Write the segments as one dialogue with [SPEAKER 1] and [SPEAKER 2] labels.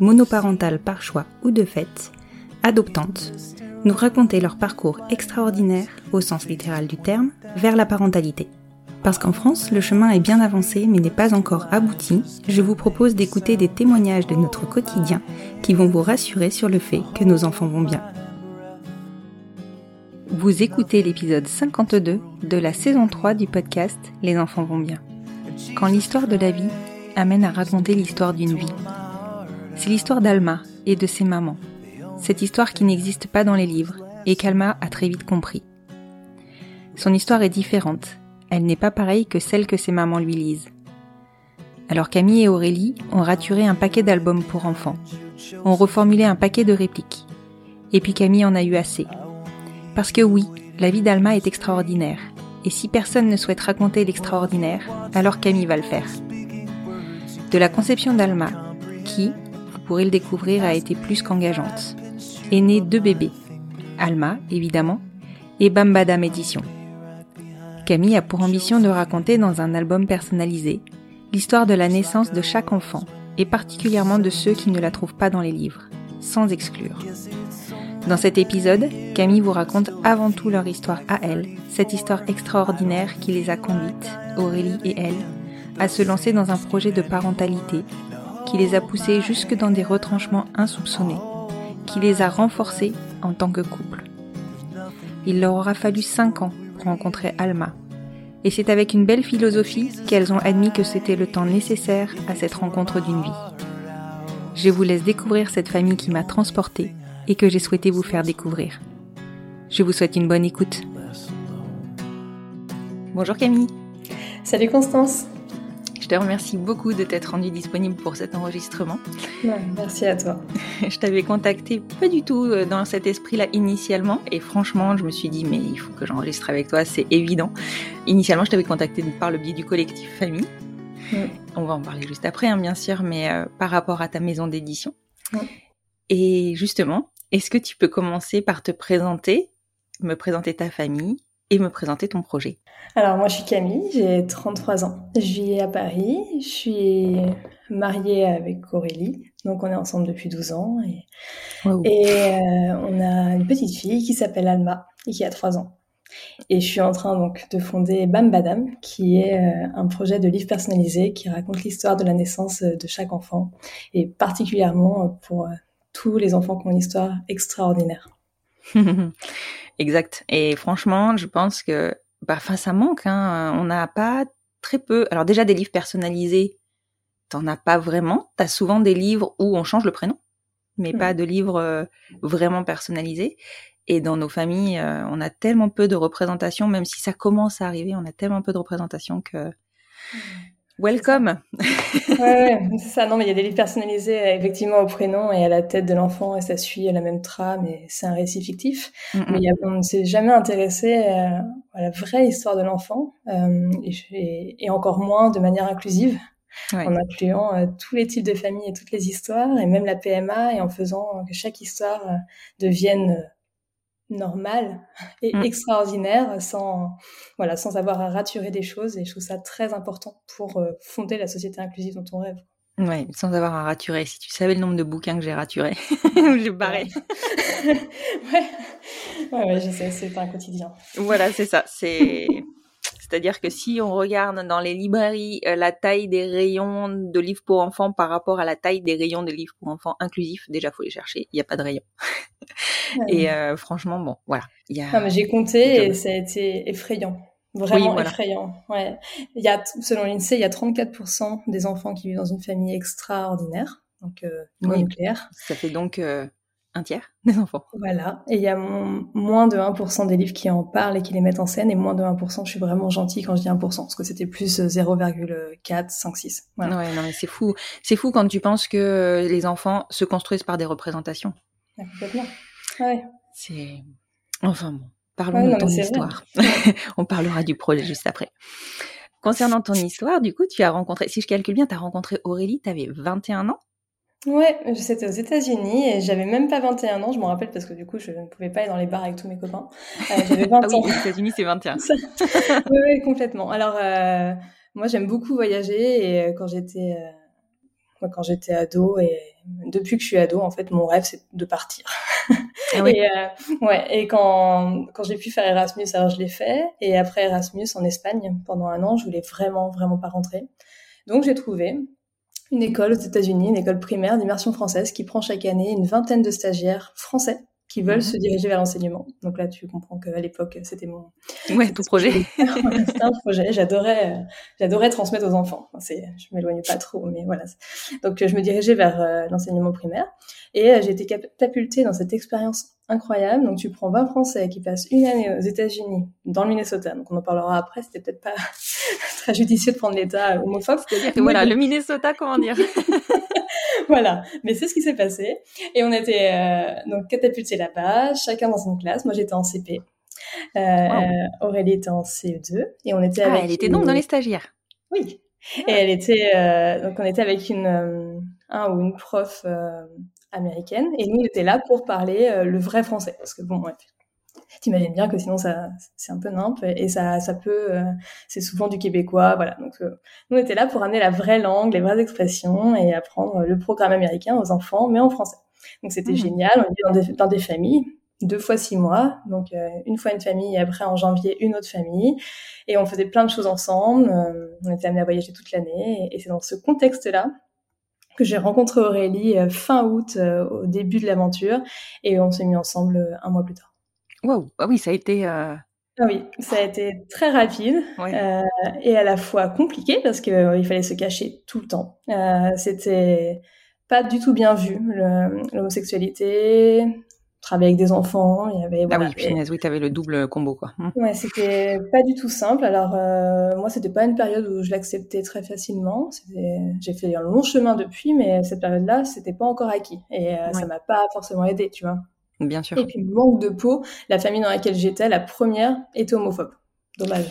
[SPEAKER 1] monoparentales par choix ou de fait, adoptantes, nous raconter leur parcours extraordinaire, au sens littéral du terme, vers la parentalité. Parce qu'en France, le chemin est bien avancé mais n'est pas encore abouti, je vous propose d'écouter des témoignages de notre quotidien qui vont vous rassurer sur le fait que nos enfants vont bien. Vous écoutez l'épisode 52 de la saison 3 du podcast Les enfants vont bien. Quand l'histoire de la vie amène à raconter l'histoire d'une vie. C'est l'histoire d'Alma et de ses mamans. Cette histoire qui n'existe pas dans les livres et qu'Alma a très vite compris. Son histoire est différente. Elle n'est pas pareille que celle que ses mamans lui lisent. Alors Camille et Aurélie ont raturé un paquet d'albums pour enfants, ont reformulé un paquet de répliques. Et puis Camille en a eu assez. Parce que oui, la vie d'Alma est extraordinaire. Et si personne ne souhaite raconter l'extraordinaire, alors Camille va le faire. De la conception d'Alma, qui, pourrez le découvrir, a été plus qu'engageante, est née deux bébés. Alma, évidemment, et Bambadam Édition. Camille a pour ambition de raconter dans un album personnalisé l'histoire de la naissance de chaque enfant, et particulièrement de ceux qui ne la trouvent pas dans les livres, sans exclure. Dans cet épisode, Camille vous raconte avant tout leur histoire à elle, cette histoire extraordinaire qui les a conduites, Aurélie et elle, à se lancer dans un projet de parentalité qui les a poussés jusque dans des retranchements insoupçonnés, qui les a renforcés en tant que couple. Il leur aura fallu cinq ans pour rencontrer Alma, et c'est avec une belle philosophie qu'elles ont admis que c'était le temps nécessaire à cette rencontre d'une vie. Je vous laisse découvrir cette famille qui m'a transportée et que j'ai souhaité vous faire découvrir. Je vous souhaite une bonne écoute. Bonjour Camille.
[SPEAKER 2] Salut Constance.
[SPEAKER 1] Je te remercie beaucoup de t'être rendue disponible pour cet enregistrement.
[SPEAKER 2] Ouais, merci à toi.
[SPEAKER 1] Je t'avais contacté pas du tout euh, dans cet esprit-là initialement et franchement, je me suis dit mais il faut que j'enregistre avec toi, c'est évident. Initialement, je t'avais contacté par le biais du collectif Famille.
[SPEAKER 2] Ouais.
[SPEAKER 1] On va en parler juste après, hein, bien sûr, mais euh, par rapport à ta maison d'édition.
[SPEAKER 2] Ouais.
[SPEAKER 1] Et justement, est-ce que tu peux commencer par te présenter, me présenter ta famille et me présenter ton projet
[SPEAKER 2] Alors moi je suis Camille, j'ai 33 ans. Je vis à Paris, je suis mariée avec Aurélie, donc on est ensemble depuis 12 ans et,
[SPEAKER 1] Wow.
[SPEAKER 2] et euh, on a une petite fille qui s'appelle Alma et qui a 3 ans. Et je suis en train donc de fonder Bam Badam, qui est euh, un projet de livre personnalisé qui raconte l'histoire de la naissance euh, de chaque enfant et particulièrement pour euh, tous les enfants qui ont une histoire extraordinaire.
[SPEAKER 1] exact. Et franchement, je pense que bah, enfin, ça manque. Hein. On n'a pas très peu. Alors déjà des livres personnalisés, t'en as pas vraiment. T'as souvent des livres où on change le prénom, mais
[SPEAKER 2] Mhm.
[SPEAKER 1] pas de livres euh, vraiment personnalisés. Et dans nos familles, euh, on a tellement peu de représentation, même si ça commence à arriver, on a tellement peu de représentation que welcome.
[SPEAKER 2] Ouais, ouais, c'est ça. Non, mais il y a des livres personnalisés euh, effectivement au prénom et à la tête de l'enfant et ça suit la même trame et c'est un récit fictif.
[SPEAKER 1] Mm.
[SPEAKER 2] Mais il y a- on ne s'est jamais intéressé euh, à la vraie histoire de l'enfant euh, et, et- et encore moins de manière inclusive. en incluant tous les types de familles et toutes les histoires, et même la PMA, et en faisant que chaque histoire devienne normale et mm. extraordinaire sans voilà sans avoir à raturer des choses et je trouve ça très important pour fonder la société inclusive dont on rêve.
[SPEAKER 1] Ouais, sans avoir à raturer. Si tu savais le nombre de bouquins que j'ai raturés, j'ai barré.
[SPEAKER 2] ouais. ouais, ouais, je sais, c'est un quotidien.
[SPEAKER 1] Voilà, c'est ça. C'est. C'est-à-dire que si on regarde dans les librairies euh, la taille des rayons de livres pour enfants par rapport à la taille des rayons de livres pour enfants inclusifs, déjà faut les chercher, il n'y a pas de rayons. et euh, franchement, bon, voilà.
[SPEAKER 2] Y a... j'ai compté et ça a été effrayant. Vraiment effrayant. Ouais. Il y a, selon l'INSEE, il y a 34% des enfants qui vivent dans une famille extraordinaire, donc euh, nucléaire.
[SPEAKER 1] Ça fait donc un tiers des enfants.
[SPEAKER 2] Voilà. Et il y a moins de 1% des livres qui en parlent et qui les mettent en scène, et moins de 1%, je suis vraiment gentille quand je dis 1%, parce que c'était plus 0,4, 5, 6.
[SPEAKER 1] Voilà. Ouais, non, mais c'est fou. C'est fou quand tu penses que les enfants se construisent par des représentations.
[SPEAKER 2] Ouais, complètement. Ouais.
[SPEAKER 1] C'est... Enfin bon. Parlons de ton histoire. On parlera du projet juste après. Concernant ton histoire, du coup, tu as rencontré, si je calcule bien, tu as rencontré Aurélie, tu avais 21 ans?
[SPEAKER 2] Ouais, c'était aux États-Unis et j'avais même pas 21 ans, je m'en rappelle parce que du coup, je ne pouvais pas aller dans les bars avec tous mes copains.
[SPEAKER 1] Euh, j'avais 20 ah oui, aux États-Unis, c'est 21.
[SPEAKER 2] oui, oui, complètement. Alors, euh, moi, j'aime beaucoup voyager et euh, quand j'étais quand j'étais ado et depuis que je suis ado, en fait, mon rêve, c'est de partir. Ah et, euh, ouais, et quand, quand j'ai pu faire Erasmus, alors je l'ai fait. Et après Erasmus en Espagne, pendant un an, je voulais vraiment, vraiment pas rentrer. Donc j'ai trouvé une école aux États-Unis, une école primaire d'immersion française qui prend chaque année une vingtaine de stagiaires français qui veulent mhm. se diriger vers l'enseignement. Donc là, tu comprends qu'à l'époque, c'était mon
[SPEAKER 1] ouais, ton projet.
[SPEAKER 2] c'était un projet. J'adorais, euh, j'adorais transmettre aux enfants. c'est, je m'éloigne pas trop, mais voilà. Donc je me dirigeais vers euh, l'enseignement primaire et euh, j'ai été catapultée dans cette expérience incroyable. Donc tu prends 20 Français qui passent une année aux États-Unis, dans le Minnesota. Donc on en parlera après. C'était peut-être pas très judicieux de prendre l'État homophobe.
[SPEAKER 1] C'est-à-dire que voilà, le Minnesota, comment dire?
[SPEAKER 2] voilà, mais c'est ce qui s'est passé. Et on était euh, donc catapultés là-bas, chacun dans une classe. Moi, j'étais en CP. Euh, Aurélie était en CE2 et on était
[SPEAKER 1] ah,
[SPEAKER 2] avec.
[SPEAKER 1] elle était donc dans les stagiaires.
[SPEAKER 2] Oui. Et elle était euh, donc on était avec une un ou une prof américaine et nous on était là pour parler le vrai français parce que bon ouais, t'imagines bien que sinon ça c'est un peu nimp et ça ça peut euh, c'est souvent du québécois voilà. Donc euh, nous on était là pour amener la vraie langue les vraies expressions et apprendre le programme américain aux enfants mais en français. Donc c'était mmh. génial. On était dans des, dans des familles deux fois six mois. Donc euh, une fois une famille et après en janvier une autre famille. Et on faisait plein de choses ensemble. On était amenés à voyager toute l'année. Et, et c'est dans ce contexte là que j'ai rencontré Aurélie fin août au début de l'aventure. Et on s'est mis ensemble un mois plus tard.
[SPEAKER 1] Wow, ah oui, ça a été. Euh...
[SPEAKER 2] Ah oui, ça a été très rapide euh, et à la fois compliqué parce qu'il euh, fallait se cacher tout le temps. C'était pas du tout bien vu l'homosexualité, travailler avec des enfants, il y avait.
[SPEAKER 1] Ah oui, puis oui, t'avais le double combo quoi.
[SPEAKER 2] Hum. Ouais, c'était pas du tout simple. Alors euh, moi, c'était pas une période où je l'acceptais très facilement. J'ai fait un long chemin depuis, mais cette période-là, c'était pas encore acquis et euh, ça m'a pas forcément aidé, tu vois.
[SPEAKER 1] Bien sûr.
[SPEAKER 2] Et puis, manque de peau, la famille dans laquelle j'étais, la première, était homophobe. Dommage.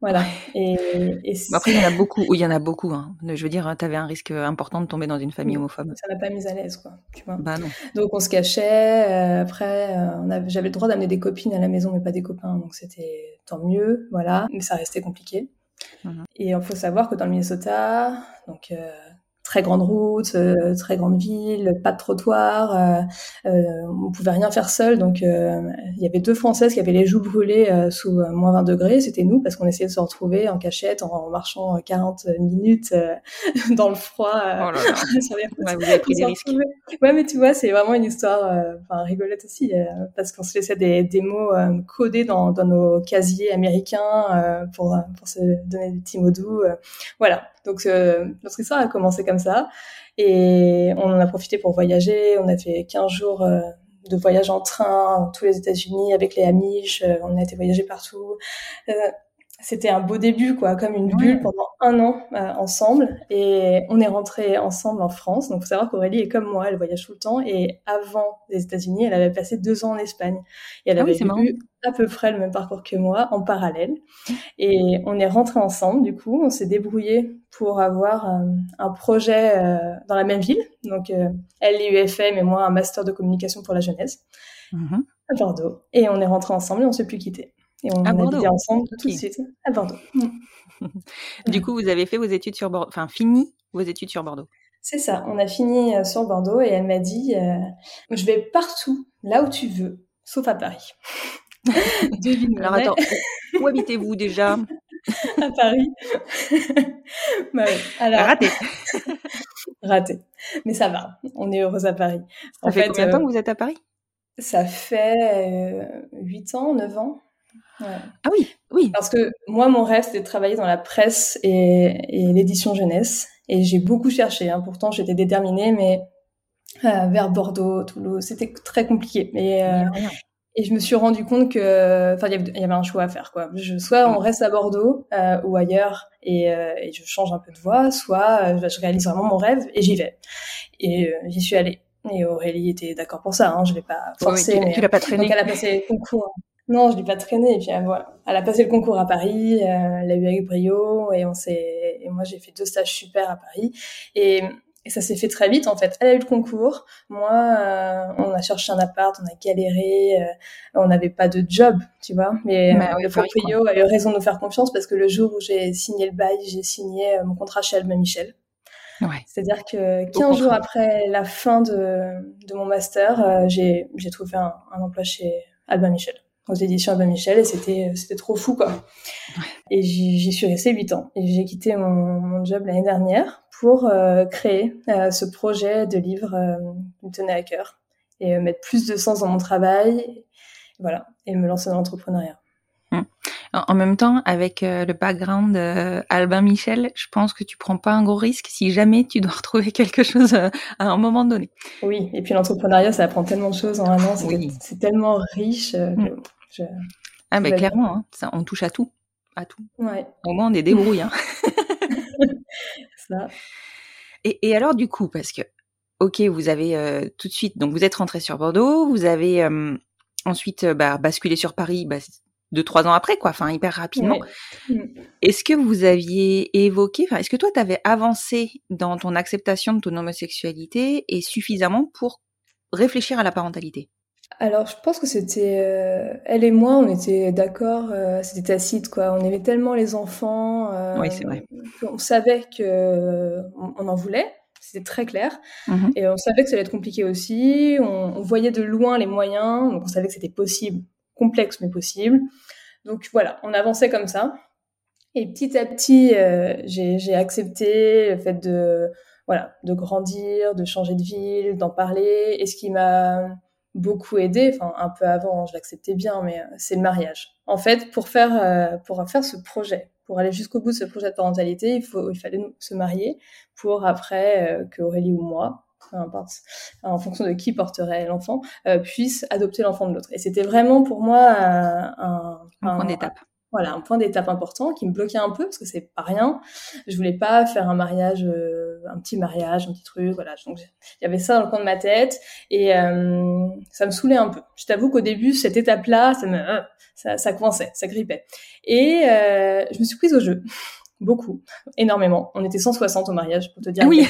[SPEAKER 2] Voilà. Et,
[SPEAKER 1] et après, il y en a beaucoup. il y en a beaucoup. Hein. Je veux dire, tu avais un risque important de tomber dans une famille homophobe.
[SPEAKER 2] Ça m'a pas mise à l'aise, quoi. Tu vois.
[SPEAKER 1] Bah non.
[SPEAKER 2] Donc on se cachait. Euh, après, euh, j'avais le droit d'amener des copines à la maison, mais pas des copains. Donc c'était tant mieux, voilà. Mais ça restait compliqué. Mhm. Et il faut savoir que dans le Minnesota, donc euh, très grande route, euh, très grande ville, pas de trottoir, euh, euh, on pouvait rien faire seul. Donc euh, il y avait deux Françaises qui avaient les joues brûlées sous moins 20 degrés, c'était nous parce qu'on essayait de se retrouver en cachette en, marchant 40 minutes dans le froid. Oh là là.
[SPEAKER 1] ouais, vous avez pris des risques.
[SPEAKER 2] Ouais, mais tu vois, c'est vraiment une histoire, enfin rigolote aussi, parce qu'on se laissait des, des mots codés dans, dans, nos casiers américains pour, pour se donner des petits mots doux. voilà. Donc euh, notre histoire a commencé comme ça et on en a profité pour voyager. On a fait 15 jours euh, de voyage en train, tous les États-Unis avec les Amish. Euh, on a été voyager partout. C'était un beau début, quoi, comme une bulle pendant un an euh, ensemble. Et on est rentrés ensemble en France. Donc, faut savoir qu'Aurélie est comme moi, elle voyage tout le temps. Et avant les États-Unis, elle avait passé deux ans en Espagne. Et elle ah avait eu à peu près le même parcours que moi, en parallèle. Et on est rentrés ensemble, du coup, on s'est débrouillé pour avoir euh, un projet euh, dans la même ville. Donc, elle, l'UFM et moi, un master de communication pour la jeunesse. Mm-hmm. à Bordeaux. Et on est rentrés ensemble et on s'est plus quittés. Et on habitait ensemble tout de suite à Bordeaux.
[SPEAKER 1] Mm. du coup, vous avez fait vos études sur Bordeaux, enfin fini vos études sur Bordeaux.
[SPEAKER 2] C'est ça, on a fini euh, sur Bordeaux et elle m'a dit euh, Je vais partout, là où tu veux, sauf à Paris.
[SPEAKER 1] Alors attends, où habitez-vous déjà?
[SPEAKER 2] À Paris. bah Alors...
[SPEAKER 1] Raté.
[SPEAKER 2] Raté. Mais ça va, on est heureuse à Paris.
[SPEAKER 1] Ça fait, combien de temps euh, que vous êtes à Paris?
[SPEAKER 2] Ça fait 8 ans, 9 ans.
[SPEAKER 1] Ah oui, oui.
[SPEAKER 2] Parce que moi, mon rêve, c'était de travailler dans la presse et, l'édition jeunesse. Et j'ai beaucoup cherché. Hein. Pourtant, j'étais déterminée, mais euh, vers Bordeaux, Toulouse, c'était très compliqué. Et, euh, et je me suis rendu compte que, enfin, il y avait un choix à faire, quoi. Je, soit on reste à Bordeaux euh, ou ailleurs et, et, je change un peu de voie, soit je réalise vraiment mon rêve et j'y vais. Et j'y suis allée. Et Aurélie était d'accord pour ça. Hein. Je vais pas forcer.
[SPEAKER 1] tu, l'as pas traîné.
[SPEAKER 2] Donc elle a passé le concours. Non, je l'ai pas traîné. Et puis euh, voilà, elle a passé le concours à Paris, euh, elle l'a eu avec brio, et on s'est. Et moi, j'ai fait deux stages super à Paris, et, et ça s'est fait très vite en fait. Elle a eu le concours, moi, euh, on a cherché un appart, on a galéré, on n'avait pas de job, tu vois. Mais bah le proprio a eu raison de nous faire confiance parce que le jour où j'ai signé le bail, j'ai signé mon contrat chez Albin Michel. Ouais. C'est-à-dire que 15 jours après la fin de, de mon master, j'ai trouvé un, un emploi chez Albin Michel aux éditions Abbé Michel et c'était c'était trop fou quoi. Et j'y suis restée huit ans et j'ai quitté mon, mon job l'année dernière pour euh, créer euh, ce projet de livre euh, qui me tenait à cœur et mettre plus de sens dans mon travail, voilà, et me lancer dans l'entrepreneuriat.
[SPEAKER 1] Hum. En même temps, avec le background Albin Michel, je pense que tu prends pas un gros risque si jamais tu dois retrouver quelque chose à un moment donné.
[SPEAKER 2] Oui, et puis l'entrepreneuriat, ça apprend tellement de choses en un an, c'est tellement riche.
[SPEAKER 1] Ah, ben clairement, hein, ça, on touche à tout. À tout. Au moins, on est débrouille. Hein. ça. Et, et, alors, du coup, parce que, ok, vous avez euh, tout de suite, donc vous êtes rentré sur Bordeaux, vous avez euh, ensuite euh, bah, basculé sur Paris bah, deux, trois ans après, quoi, enfin, hyper rapidement. Mm. Est-ce que vous aviez évoqué, enfin, est-ce que toi, tu avais avancé dans ton acceptation de ton homosexualité et suffisamment pour réfléchir à la parentalité?
[SPEAKER 2] Alors, je pense que c'était euh, elle et moi, on était d'accord, euh, c'était tacite quoi. On aimait tellement les enfants.
[SPEAKER 1] Euh, oui, c'est vrai.
[SPEAKER 2] On savait que on, en voulait, c'était très clair, mmh et on savait que ça allait être compliqué aussi. On, voyait de loin les moyens, donc on savait que c'était possible, complexe mais possible. Donc voilà, on avançait comme ça. Et petit à petit, j'ai accepté le fait de voilà, de grandir, de changer de ville, d'en parler. Et ce qui m'a beaucoup aidé, enfin un peu avant, je l'acceptais bien, mais euh, c'est le mariage. En fait, pour faire euh, pour faire ce projet, pour aller jusqu'au bout de ce projet de parentalité, il faut il fallait se marier pour après euh, que Aurélie ou moi, peu importe, en fonction de qui porterait l'enfant, puisse adopter l'enfant de l'autre. Et c'était vraiment pour moi un,
[SPEAKER 1] un, un point d'étape
[SPEAKER 2] voilà un point d'étape important qui me bloquait un peu parce que c'est pas rien. Je voulais pas faire un mariage, euh, un petit mariage, un petit truc, voilà. Donc il y avait ça dans le coin de ma tête et euh, ça me saoulait un peu. Je t'avoue qu'au début cette étape-là, ça me euh, ça, ça coinçait, ça grippait. Et je me suis prise au jeu. Beaucoup, énormément. On était 160 au mariage, pour te dire.
[SPEAKER 1] Oui.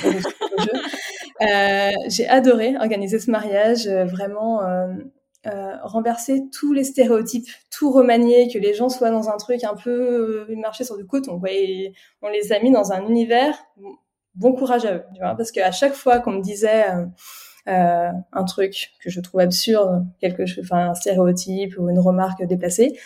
[SPEAKER 2] j'ai adoré organiser ce mariage, vraiment euh, renverser tous les stéréotypes, tout remanier, que les gens soient dans un truc un peu euh, marché sur du coton. Ouais, on les a mis dans un univers. Bon courage à eux, tu vois, parce qu'à chaque fois qu'on me disait euh, euh, un truc que je trouve absurde, quelque chose, enfin un stéréotype ou une remarque déplacée,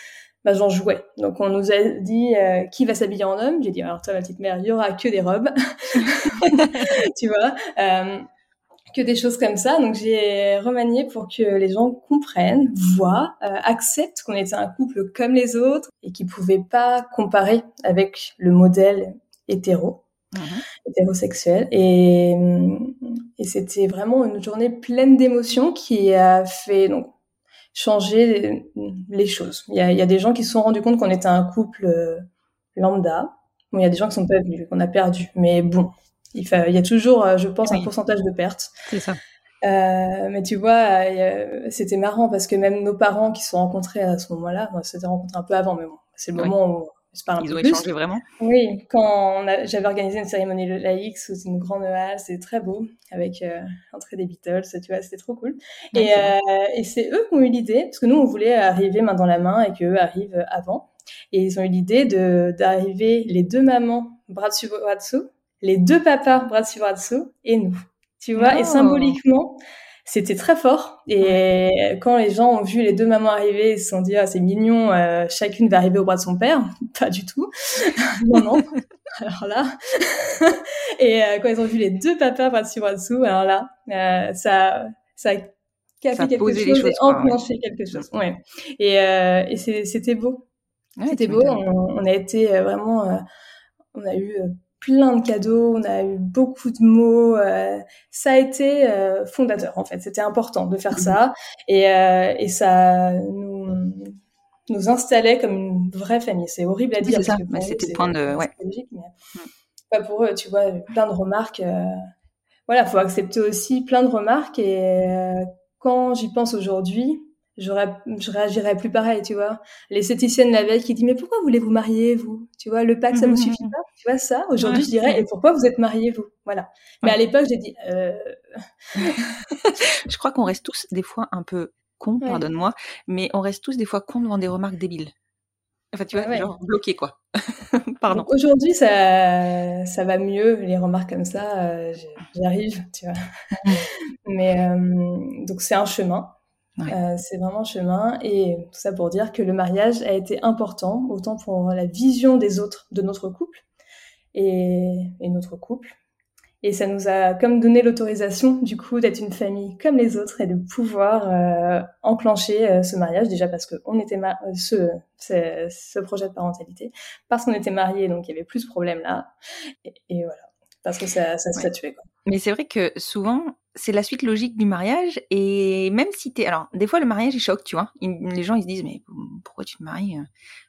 [SPEAKER 2] bah, j'en jouais. Donc on nous a dit euh, qui va s'habiller en homme? J'ai dit alors toi ma petite mère, il y aura que des robes, tu vois. Euh, que des choses comme ça. Donc j'ai remanié pour que les gens comprennent, voient, euh, acceptent qu'on était un couple comme les autres et qu'ils pouvaient pas comparer avec le modèle hétéro, mhm. hétérosexuel. Et, et c'était vraiment une journée pleine d'émotions qui a fait donc changer les, choses. Il y, a, il y a, des gens qui se sont rendus compte qu'on était un couple lambda. Bon, il y a des gens qui sont pas venus, qu'on a perdu. Mais bon, il, il y a toujours, je pense, un pourcentage de pertes.
[SPEAKER 1] C'est ça.
[SPEAKER 2] Euh, mais tu vois, c'était marrant parce que même nos parents qui se sont rencontrés à ce moment-là, on s'était rencontrés un peu avant, mais bon, c'est le moment où
[SPEAKER 1] ils ont échangé vraiment
[SPEAKER 2] Oui, quand j'avais organisé une cérémonie laïque sous une grande halle, c'était très beau, avec euh, l'entrée des Beatles, tu vois, c'était trop cool. et, euh, et c'est eux qui ont eu l'idée, parce que nous, on voulait arriver main dans la main et qu'eux arrivent avant. Et ils ont eu l'idée d'arriver les deux mamans, bras dessus, bras dessous, les deux papas, bras dessus, bras dessous, et nous. Tu vois, et oh. symboliquement, c'était très fort. Et quand les gens ont vu les deux mamans arriver, ils se sont dit ah c'est mignon, euh, chacune va arriver au bras de son père. Pas du tout. non non. Alors là. et euh, quand ils ont vu les deux papas bras dessus bras dessous, alors là, euh, ça ça a cassé quelque chose les choses, et enclenché quelque chose. Ouais. Et, et c'était beau. c'était beau. On, on, a été vraiment, on a eu plein de cadeaux, on a eu beaucoup de mots. Euh, ça a été euh, fondateur en fait. C'était important de faire ça et, euh, et ça nous, nous installait comme une vraie famille. C'est horrible à dire.
[SPEAKER 1] c'est ça. C'était point de ouais.
[SPEAKER 2] mais pas pour eux. Tu vois, plein de remarques. voilà, faut accepter aussi plein de remarques et quand j'y pense aujourd'hui, j'aurais, je réagirais plus pareil, tu vois. L'esthéticienne la veille qui dit, mais pourquoi voulez-vous marier, vous? Tu vois, le pack, ça vous suffit pas? Tu vois, ça, aujourd'hui, je dirais, et pourquoi vous êtes mariés, vous? Voilà. Mais à l'époque, j'ai dit, euh...
[SPEAKER 1] je crois qu'on reste tous, des fois, un peu cons, pardonne-moi, mais on reste tous, des fois, cons devant des remarques débiles. Enfin, tu vois, genre bloqué, quoi. Pardon.
[SPEAKER 2] Aujourd'hui, ça, ça va mieux, les remarques comme ça, euh, j'arrive, tu vois. Mais euh, donc, c'est un chemin. Euh, c'est vraiment chemin. Et tout ça pour dire que le mariage a été important autant pour la vision des autres de notre couple et, notre couple. Et ça nous a comme donné l'autorisation du coup d'être une famille comme les autres et de pouvoir euh, enclencher euh, ce mariage. Déjà parce que on était ce, ce, projet de parentalité. Parce qu'on était mariés donc il y avait plus de problèmes là. Et, voilà. Parce que ça, ça se ouais. quoi.
[SPEAKER 1] Mais c'est vrai que souvent c'est la suite logique du mariage et même si t'es alors des fois le mariage il choque tu vois les gens ils se disent mais pourquoi tu te maries euh?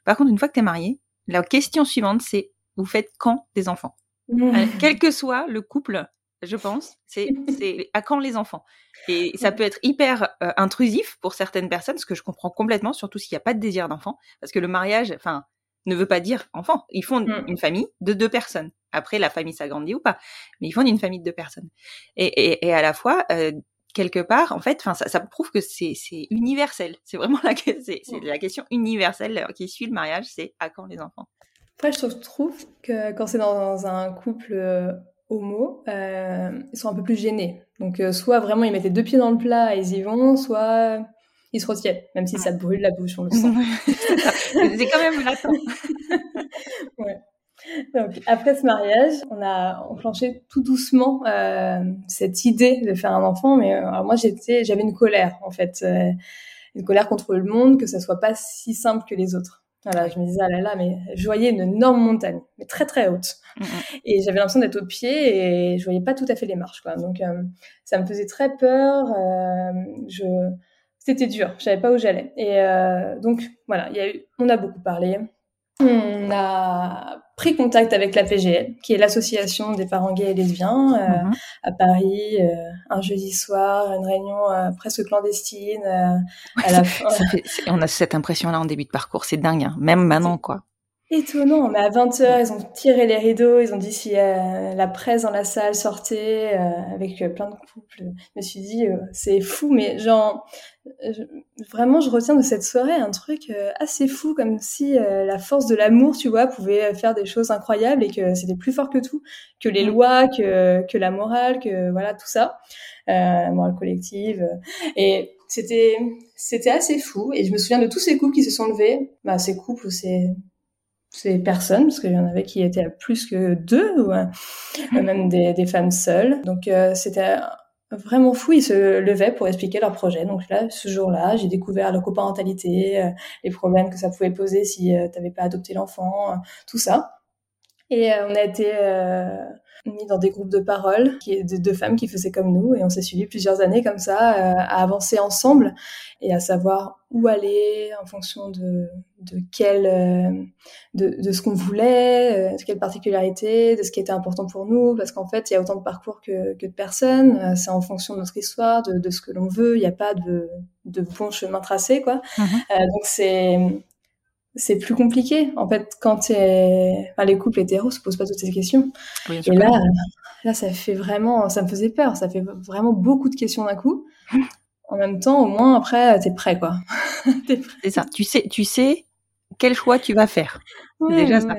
[SPEAKER 1] par contre une fois que t'es marié la question suivante c'est vous faites quand des enfants? Mmh. euh, quel que soit le couple je pense c'est c'est à quand les enfants? Et ça peut être hyper euh, intrusif pour certaines personnes ce que je comprends complètement surtout s'il n'y a pas de désir d'enfant parce que le mariage enfin ne veut pas dire enfant. Ils font mm. une famille de deux personnes. Après, la famille s'agrandit ou pas, mais ils font une famille de deux personnes. Et, et, et à la fois, euh, quelque part, en fait, ça, ça, prouve que c'est universel. C'est vraiment la, mm. la question universelle qui suit le mariage, c'est à quand les enfants?
[SPEAKER 2] Après, je trouve que quand c'est dans un couple euh, homo, euh, ils sont un peu plus gênés. Donc, euh, soit vraiment ils mettent les deux pieds dans le plat et ils y vont, soit ils se retiennent, même si ça brûle la bouche, on le sent.
[SPEAKER 1] c'est quand même latent.
[SPEAKER 2] ouais. Donc, après ce mariage, on a enclenché tout doucement euh, cette idée de faire un enfant, mais euh, moi j'étais, j'avais une colère en fait, euh, une colère contre le monde, que ça soit pas si simple que les autres. Voilà, je me disais ah là là, mais je voyais une énorme montagne, mais très très haute, mm, mm. et j'avais l'impression d'être au pied et je voyais pas tout à fait les marches quoi. Donc euh, ça me faisait très peur. Je c'était dur, je savais pas où j'allais. Et euh, donc voilà, y a eu, on a beaucoup parlé. On a pris contact avec la PGL, qui est l'association des parents gays et lesbiens, euh, mhm. à Paris, euh, un jeudi soir, une réunion euh, presque clandestine.
[SPEAKER 1] à la fin. on a cette impression-là en début de parcours, c'est dingue, hein. même maintenant, quoi
[SPEAKER 2] étonnant. Mais à 20h, ils ont tiré les rideaux, ils ont dit si euh, la presse dans la salle sortait euh, avec euh, plein de couples. Je me suis dit, c'est fou, mais genre, vraiment, je retiens de cette soirée un truc assez fou, comme si la force de l'amour, tu vois, pouvait faire des choses incroyables et que c'était plus fort que tout, que les mm. lois, que, que la morale, que voilà, tout ça, la morale collective. Et c'était c'était assez fou et je me souviens de tous ces couples qui se sont levés bah ces couples c'est ces personnes, parce qu'il y en avait qui étaient à plus que deux, ou euh, même des, des, femmes seules. Donc euh, c'était vraiment fou, ils se levaient pour expliquer leur projet. Donc là, ce jour-là, j'ai découvert la coparentalité, euh, les problèmes que ça pouvait poser si tu n'avais pas adopté l'enfant, tout ça. Et on a été mis dans des groupes de parole, qui de deux femmes qui faisaient comme nous, et on s'est suivi plusieurs années comme ça, à avancer ensemble et à savoir où aller en fonction de, de quel, de, de ce qu'on voulait, de quelle particularité, de ce qui était important pour nous, parce qu'en fait, il y a autant de parcours que, que de personnes, c'est en fonction de notre histoire, de, de ce que l'on veut, il n'y a pas de, de bon chemin tracé, quoi. Mhm. donc c'est c'est plus compliqué. En fait, quand enfin, les couples hétéros se posent pas toutes ces questions. et là, là, ça fait vraiment, ça me faisait peur. Ça fait vraiment beaucoup de questions d'un coup. En même temps, au moins après, t'es prêt, quoi.
[SPEAKER 1] C'est ça. Tu sais, tu sais quel choix tu vas faire. déjà ça.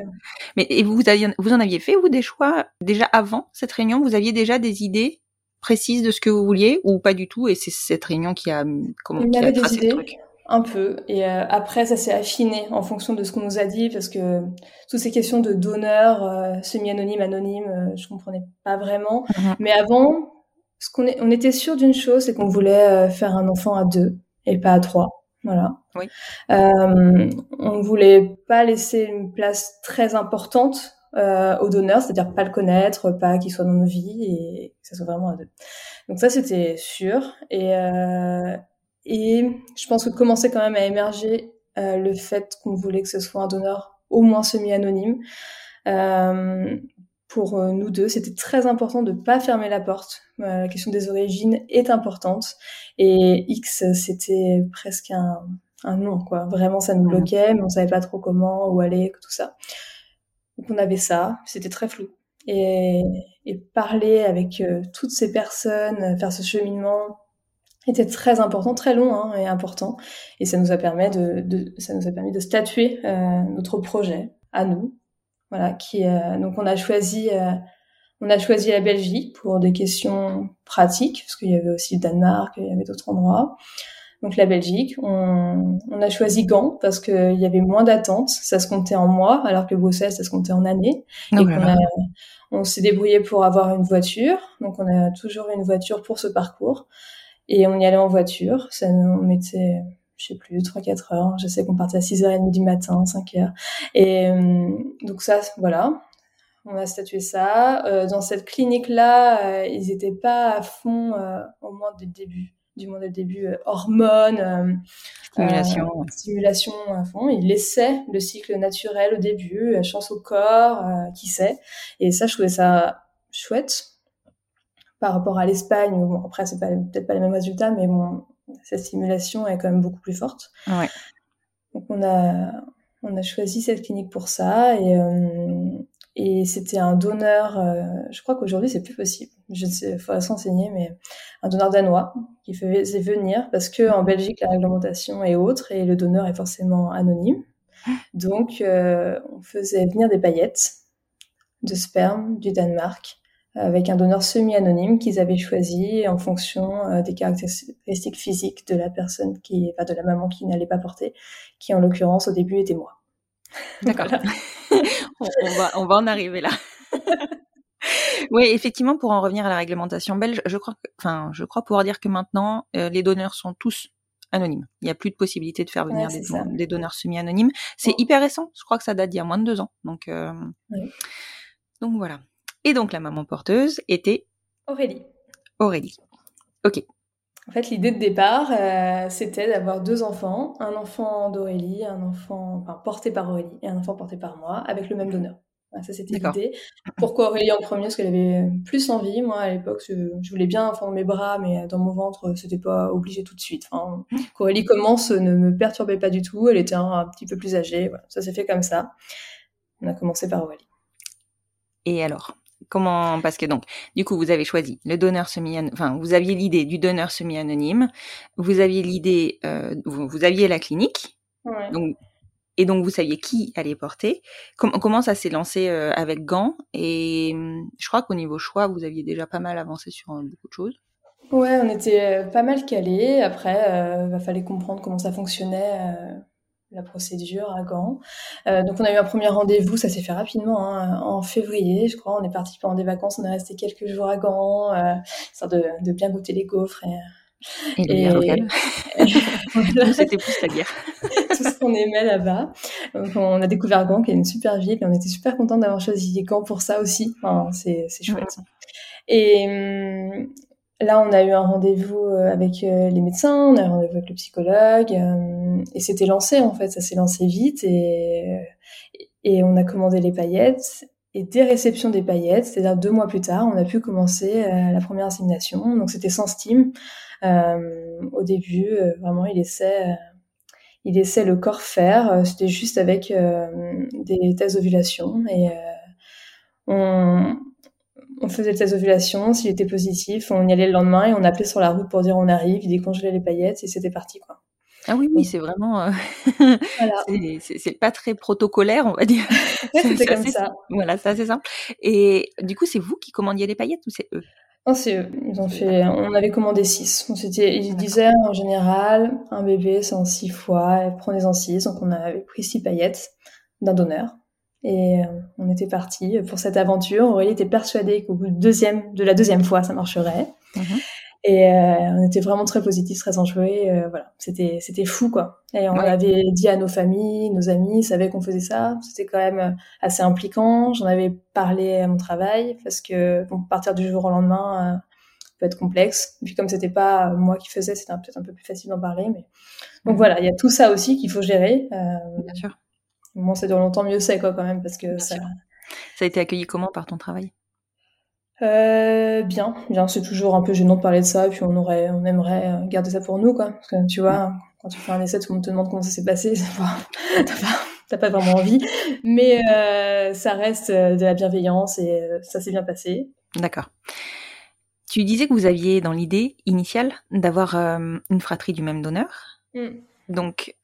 [SPEAKER 1] Mais et vous, aviez, vous en aviez fait vous des choix déjà avant cette réunion? Vous aviez déjà des idées précises de ce que vous vouliez ou pas du tout? Et c'est cette réunion qui a comment qui a tracé le truc?
[SPEAKER 2] Un peu. Et euh, après, ça s'est affiné en fonction de ce qu'on nous a dit, parce que toutes ces questions de donneur, euh, semi-anonyme, anonyme, euh, je comprenais pas vraiment. Mhm. Mais avant, ce qu'on on était sûr d'une chose, c'est qu'on voulait faire un enfant à deux et pas à trois. Voilà. Oui. on voulait pas laisser une place très importante au donneur, c'est-à-dire pas le connaître, pas qu'il soit dans nos vies et que ça soit vraiment à deux. Donc ça, c'était sûr. Et et je pense que commençait quand même à émerger euh, le fait qu'on voulait que ce soit un donneur au moins semi-anonyme. Euh, pour euh, nous deux, c'était très important de pas fermer la porte. Euh, la question des origines est importante. Et X, c'était presque un, un non, quoi. Vraiment, ça nous bloquait, mais on savait pas trop comment, où aller, tout ça. Donc on avait ça, c'était très flou. Et, et parler avec toutes ces personnes, faire ce cheminement, était très important, très long hein, et important, et ça nous a permis de, de ça nous a permis de statuer euh, notre projet à nous, voilà. Qui euh, donc on a choisi euh, on a choisi la Belgique pour des questions pratiques parce qu'il y avait aussi le Danemark, il y avait d'autres endroits. Donc la Belgique, on, on a choisi Gand parce qu'il y avait moins d'attentes, ça se comptait en mois, alors que Bruxelles, ça se comptait en années. et on, on s'est débrouillé pour avoir une voiture, donc on a toujours une voiture pour ce parcours. Et on y allait en voiture. Ça nous mettait, je sais plus, 3-4 heures. Je sais qu'on partait à 6h30 du matin, 5h. Et euh, donc ça, voilà. On a statué ça. Euh, dans cette clinique-là, euh, ils étaient pas à fond au moins dès le début. Du moins dès le début, hormones,
[SPEAKER 1] stimulation,
[SPEAKER 2] stimulation à fond. Ils laissaient le cycle naturel au début, chance au corps, qui sait. Et ça, je trouvais ça chouette par rapport à l'Espagne. Bon, après, c'est peut-être pas les mêmes résultats, mais bon, cette stimulation est quand même beaucoup plus forte.
[SPEAKER 1] Ouais.
[SPEAKER 2] Donc on a, on a choisi cette clinique pour ça et, euh, et c'était un donneur. Euh, je crois qu'aujourd'hui c'est plus possible. Je sais, faudra s'enseigner, mais un donneur danois qui faisait venir parce que en Belgique la réglementation est autre et le donneur est forcément anonyme. Donc euh, on faisait venir des paillettes de sperme du Danemark avec un donneur semi-anonyme qu'ils avaient choisi en fonction euh, des caractéristiques physiques de la personne qui, enfin, de la maman qui n'allait pas porter, qui en l'occurrence au début était moi.
[SPEAKER 1] D'accord. on, va, on va en arriver là. oui, effectivement, pour en revenir à la réglementation belge, je crois, enfin, je crois pouvoir dire que maintenant, euh, les donneurs sont tous anonymes. Il n'y a plus de possibilité de faire venir des, donneurs semi-anonymes. C'est hyper récent. Je crois que ça date d'il y a moins de deux ans. Donc, euh, donc voilà. Et donc la maman porteuse était
[SPEAKER 2] Aurélie.
[SPEAKER 1] Aurélie. Ok.
[SPEAKER 2] En fait, l'idée de départ, euh, c'était d'avoir deux enfants, un enfant d'Aurélie, un enfant enfin, porté par Aurélie et un enfant porté par moi, avec le même donneur. ça, c'était l'idée. Pourquoi Aurélie en premier? Parce qu'elle avait plus envie. Moi, à l'époque, je, voulais bien enfant dans mes bras, mais dans mon ventre, c'était pas obligé tout de suite. Enfin, Aurélie commence ne me perturbait pas du tout. Elle était un, petit peu plus âgée. ça s'est fait comme ça. On a commencé par Aurélie.
[SPEAKER 1] Et alors? Comment Parce que donc, du coup, vous avez choisi le donneur semi, enfin, vous aviez l'idée du donneur semi-anonyme, vous aviez l'idée, euh, vous, aviez la clinique, donc, et donc vous saviez qui allait porter. comment ça s'est lancé euh, avec Gant Et hum, je crois qu'au niveau choix, vous aviez déjà pas mal avancé sur euh, beaucoup de choses.
[SPEAKER 2] Ouais, on était pas mal calés. Après, il va falloir comprendre comment ça fonctionnait la procédure à Gand. Euh, donc on a eu un premier rendez-vous, ça s'est fait rapidement, hein, en février, je crois. On est parti pendant des vacances, on est resté quelques jours à Gand, euh, histoire de, de, bien goûter les gaufres et
[SPEAKER 1] Et locale. C'était plus la bière.
[SPEAKER 2] Tout ce qu'on aimait là-bas. on a découvert Gand, qui est une super ville, et on était super contents d'avoir choisi Gand pour ça aussi. Enfin, c'est chouette. Et là, on a eu un rendez-vous euh, avec euh, les médecins, on a eu un rendez-vous avec le psychologue, euh, et c'était lancé en fait, ça s'est lancé vite, et, et on a commandé les paillettes. Et dès réception des paillettes, c'est-à-dire deux mois plus tard, on a pu commencer la première insémination. Donc c'était sans steam. au début, vraiment, il laissait, il le corps faire. C'était juste avec des tests d'ovulation et on, on faisait le test d'ovulation, s'il était positif, on y allait le lendemain et on appelait sur la route pour dire on arrive, il décongelait les paillettes et c'était parti quoi.
[SPEAKER 1] Ah oui, oui, c'est vraiment. Euh, c'est pas très protocolaire, on va dire.
[SPEAKER 2] c'était comme ça.
[SPEAKER 1] Voilà, c'est assez simple. Et du coup, c'est vous qui commandiez les paillettes ou c'est eux?
[SPEAKER 2] Non, c'est eux. Ils ont fait. On avait commandé six. On ils disaient en général, un bébé, c'est en six fois, prenez-en six. Donc on avait pris six paillettes d'un donneur. Et euh, on était parti pour cette aventure. Aurélie était persuadée qu'au bout de, deuxième, de la deuxième fois, ça marcherait. Mhm. Et euh, on était vraiment très positifs, très enjoués. Euh, voilà, c'était c'était fou quoi. Et on avait dit à nos familles, nos amis, ils savaient qu'on faisait ça. C'était quand même assez impliquant. J'en avais parlé à mon travail parce que bon, partir du jour au lendemain peut être complexe. Et puis comme c'était pas moi qui faisais, c'était peut-être un peu plus facile d'en parler. Mais donc mhm. voilà, il y a tout ça aussi qu'il faut gérer.
[SPEAKER 1] Bien sûr
[SPEAKER 2] moins ça dure longtemps, mieux c'est quoi quand même parce que ça.
[SPEAKER 1] Ça a été accueilli comment par ton travail?
[SPEAKER 2] Euh, bien, bien, c'est toujours un peu gênant de parler de ça, et puis on aurait, on aimerait euh, garder ça pour nous, quoi. Parce que tu vois, quand tu fais un essai, tout le monde te demande comment ça s'est passé, t'as pas, pas, vraiment envie, mais euh, ça reste de la bienveillance et ça s'est bien passé.
[SPEAKER 1] D'accord. Tu disais que vous aviez dans l'idée initiale d'avoir une fratrie du même donneur. Mm. Donc,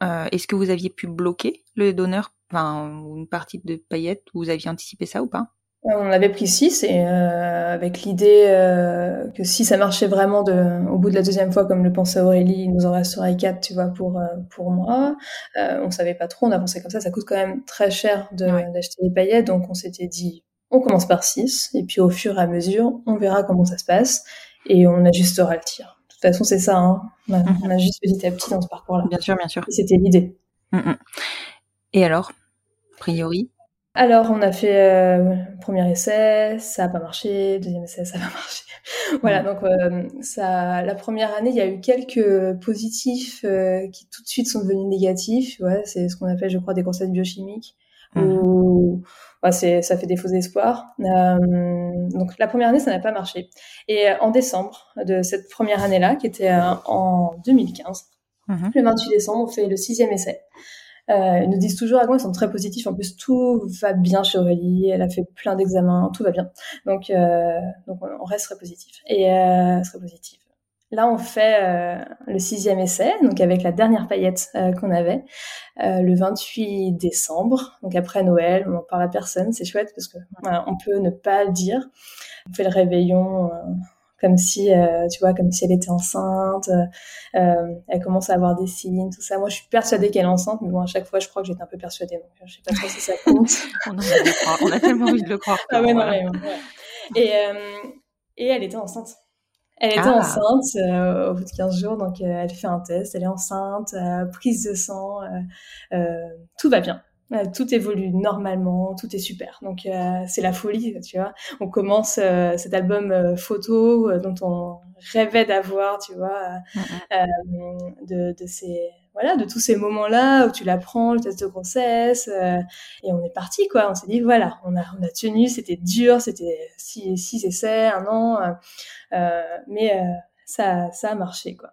[SPEAKER 1] est-ce que vous aviez pu bloquer le donneur, enfin, une partie de paillettes Vous aviez anticipé ça ou pas?
[SPEAKER 2] Euh, on avait pris 6 et euh, avec l'idée euh, que si ça marchait vraiment de, au bout de la deuxième fois, comme le pensait Aurélie, il nous en resterait 4, tu vois, pour, euh, pour moi. Euh, on savait pas trop, on a pensé comme ça, ça coûte quand même très cher d'acheter les paillettes, donc on s'était dit, on commence par 6 et puis au fur et à mesure, on verra comment ça se passe et on ajustera le tir. De toute façon, c'est ça. Hein. On, a, mhm. juste petit à petit dans ce parcours-là.
[SPEAKER 1] Bien sûr, bien sûr.
[SPEAKER 2] C'était l'idée.
[SPEAKER 1] Mm, mm. Et alors, a priori?
[SPEAKER 2] Alors, on a fait euh, premier essai, ça n'a pas marché, deuxième essai, ça n'a pas marché. voilà, donc euh, ça, la première année, il y a eu quelques positifs euh, qui tout de suite sont devenus négatifs. Ouais, c'est ce qu'on appelle, je crois, des concepts biochimiques. Mhm bah, c'est, ça fait des faux espoirs. Euh, donc la première année, ça n'a pas marché. Et euh, en décembre de cette première année-là, qui était euh, en 2015, mhm. le 28 décembre, on fait le sixième essai. Euh, ils nous disent toujours, à ah, ils sont très positifs. En plus, tout va bien chez Aurélie. Elle a fait plein d'examens, tout va bien. Donc, euh, donc on reste très positif. Et euh, très positif. Là, on fait euh, le sixième essai, donc avec la dernière paillette euh, qu'on avait, euh, le 28 décembre, donc après Noël. On en parle à personne, c'est chouette parce que on peut ne pas le dire. On fait le réveillon comme si, tu vois, comme si elle était enceinte. elle commence à avoir des signes, tout ça. Moi, je suis persuadée qu'elle est enceinte, mais bon, à chaque fois, je crois que j'étais un peu persuadée, donc je sais pas trop si ça compte.
[SPEAKER 1] on, a on a tellement envie de le croire.
[SPEAKER 2] Ah ouais, non, ouais. Et, et elle était enceinte. Elle était ah. enceinte euh, au bout de 15 jours, donc euh, elle fait un test, elle est enceinte, euh, prise de sang, tout va bien. Tout évolue normalement, tout est super. Donc c'est la folie, tu vois. On commence cet album photo dont on rêvait d'avoir, tu vois, de, de ces voilà, de tous ces moments-là où tu l'apprends, le test de grossesse, et on est parti, quoi. On s'est dit, voilà, on a, on a tenu, c'était dur, c'était six, six essais, un an, euh, mais euh, ça, ça a marché, quoi.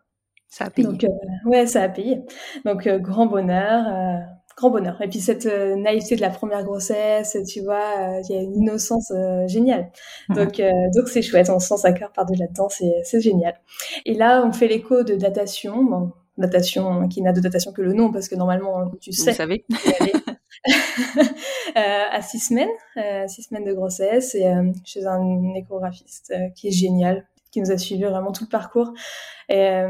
[SPEAKER 1] Ça a payé.
[SPEAKER 2] Donc, euh, ouais, ça a payé. Donc, grand bonheur grand bonheur. Et puis cette naïveté de la première grossesse, tu vois, il y a une innocence géniale. Donc donc c'est chouette, on se sent sa cœur par-delà là-dedans, c'est c'est génial. Et là, on fait l'écho de datation, bon, datation qui n'a de datation que le nom parce que normalement tu sais.
[SPEAKER 1] Vous savez.
[SPEAKER 2] à six semaines, six semaines de grossesse et chez un échographiste qui est génial, qui nous a suivi vraiment tout le parcours. Et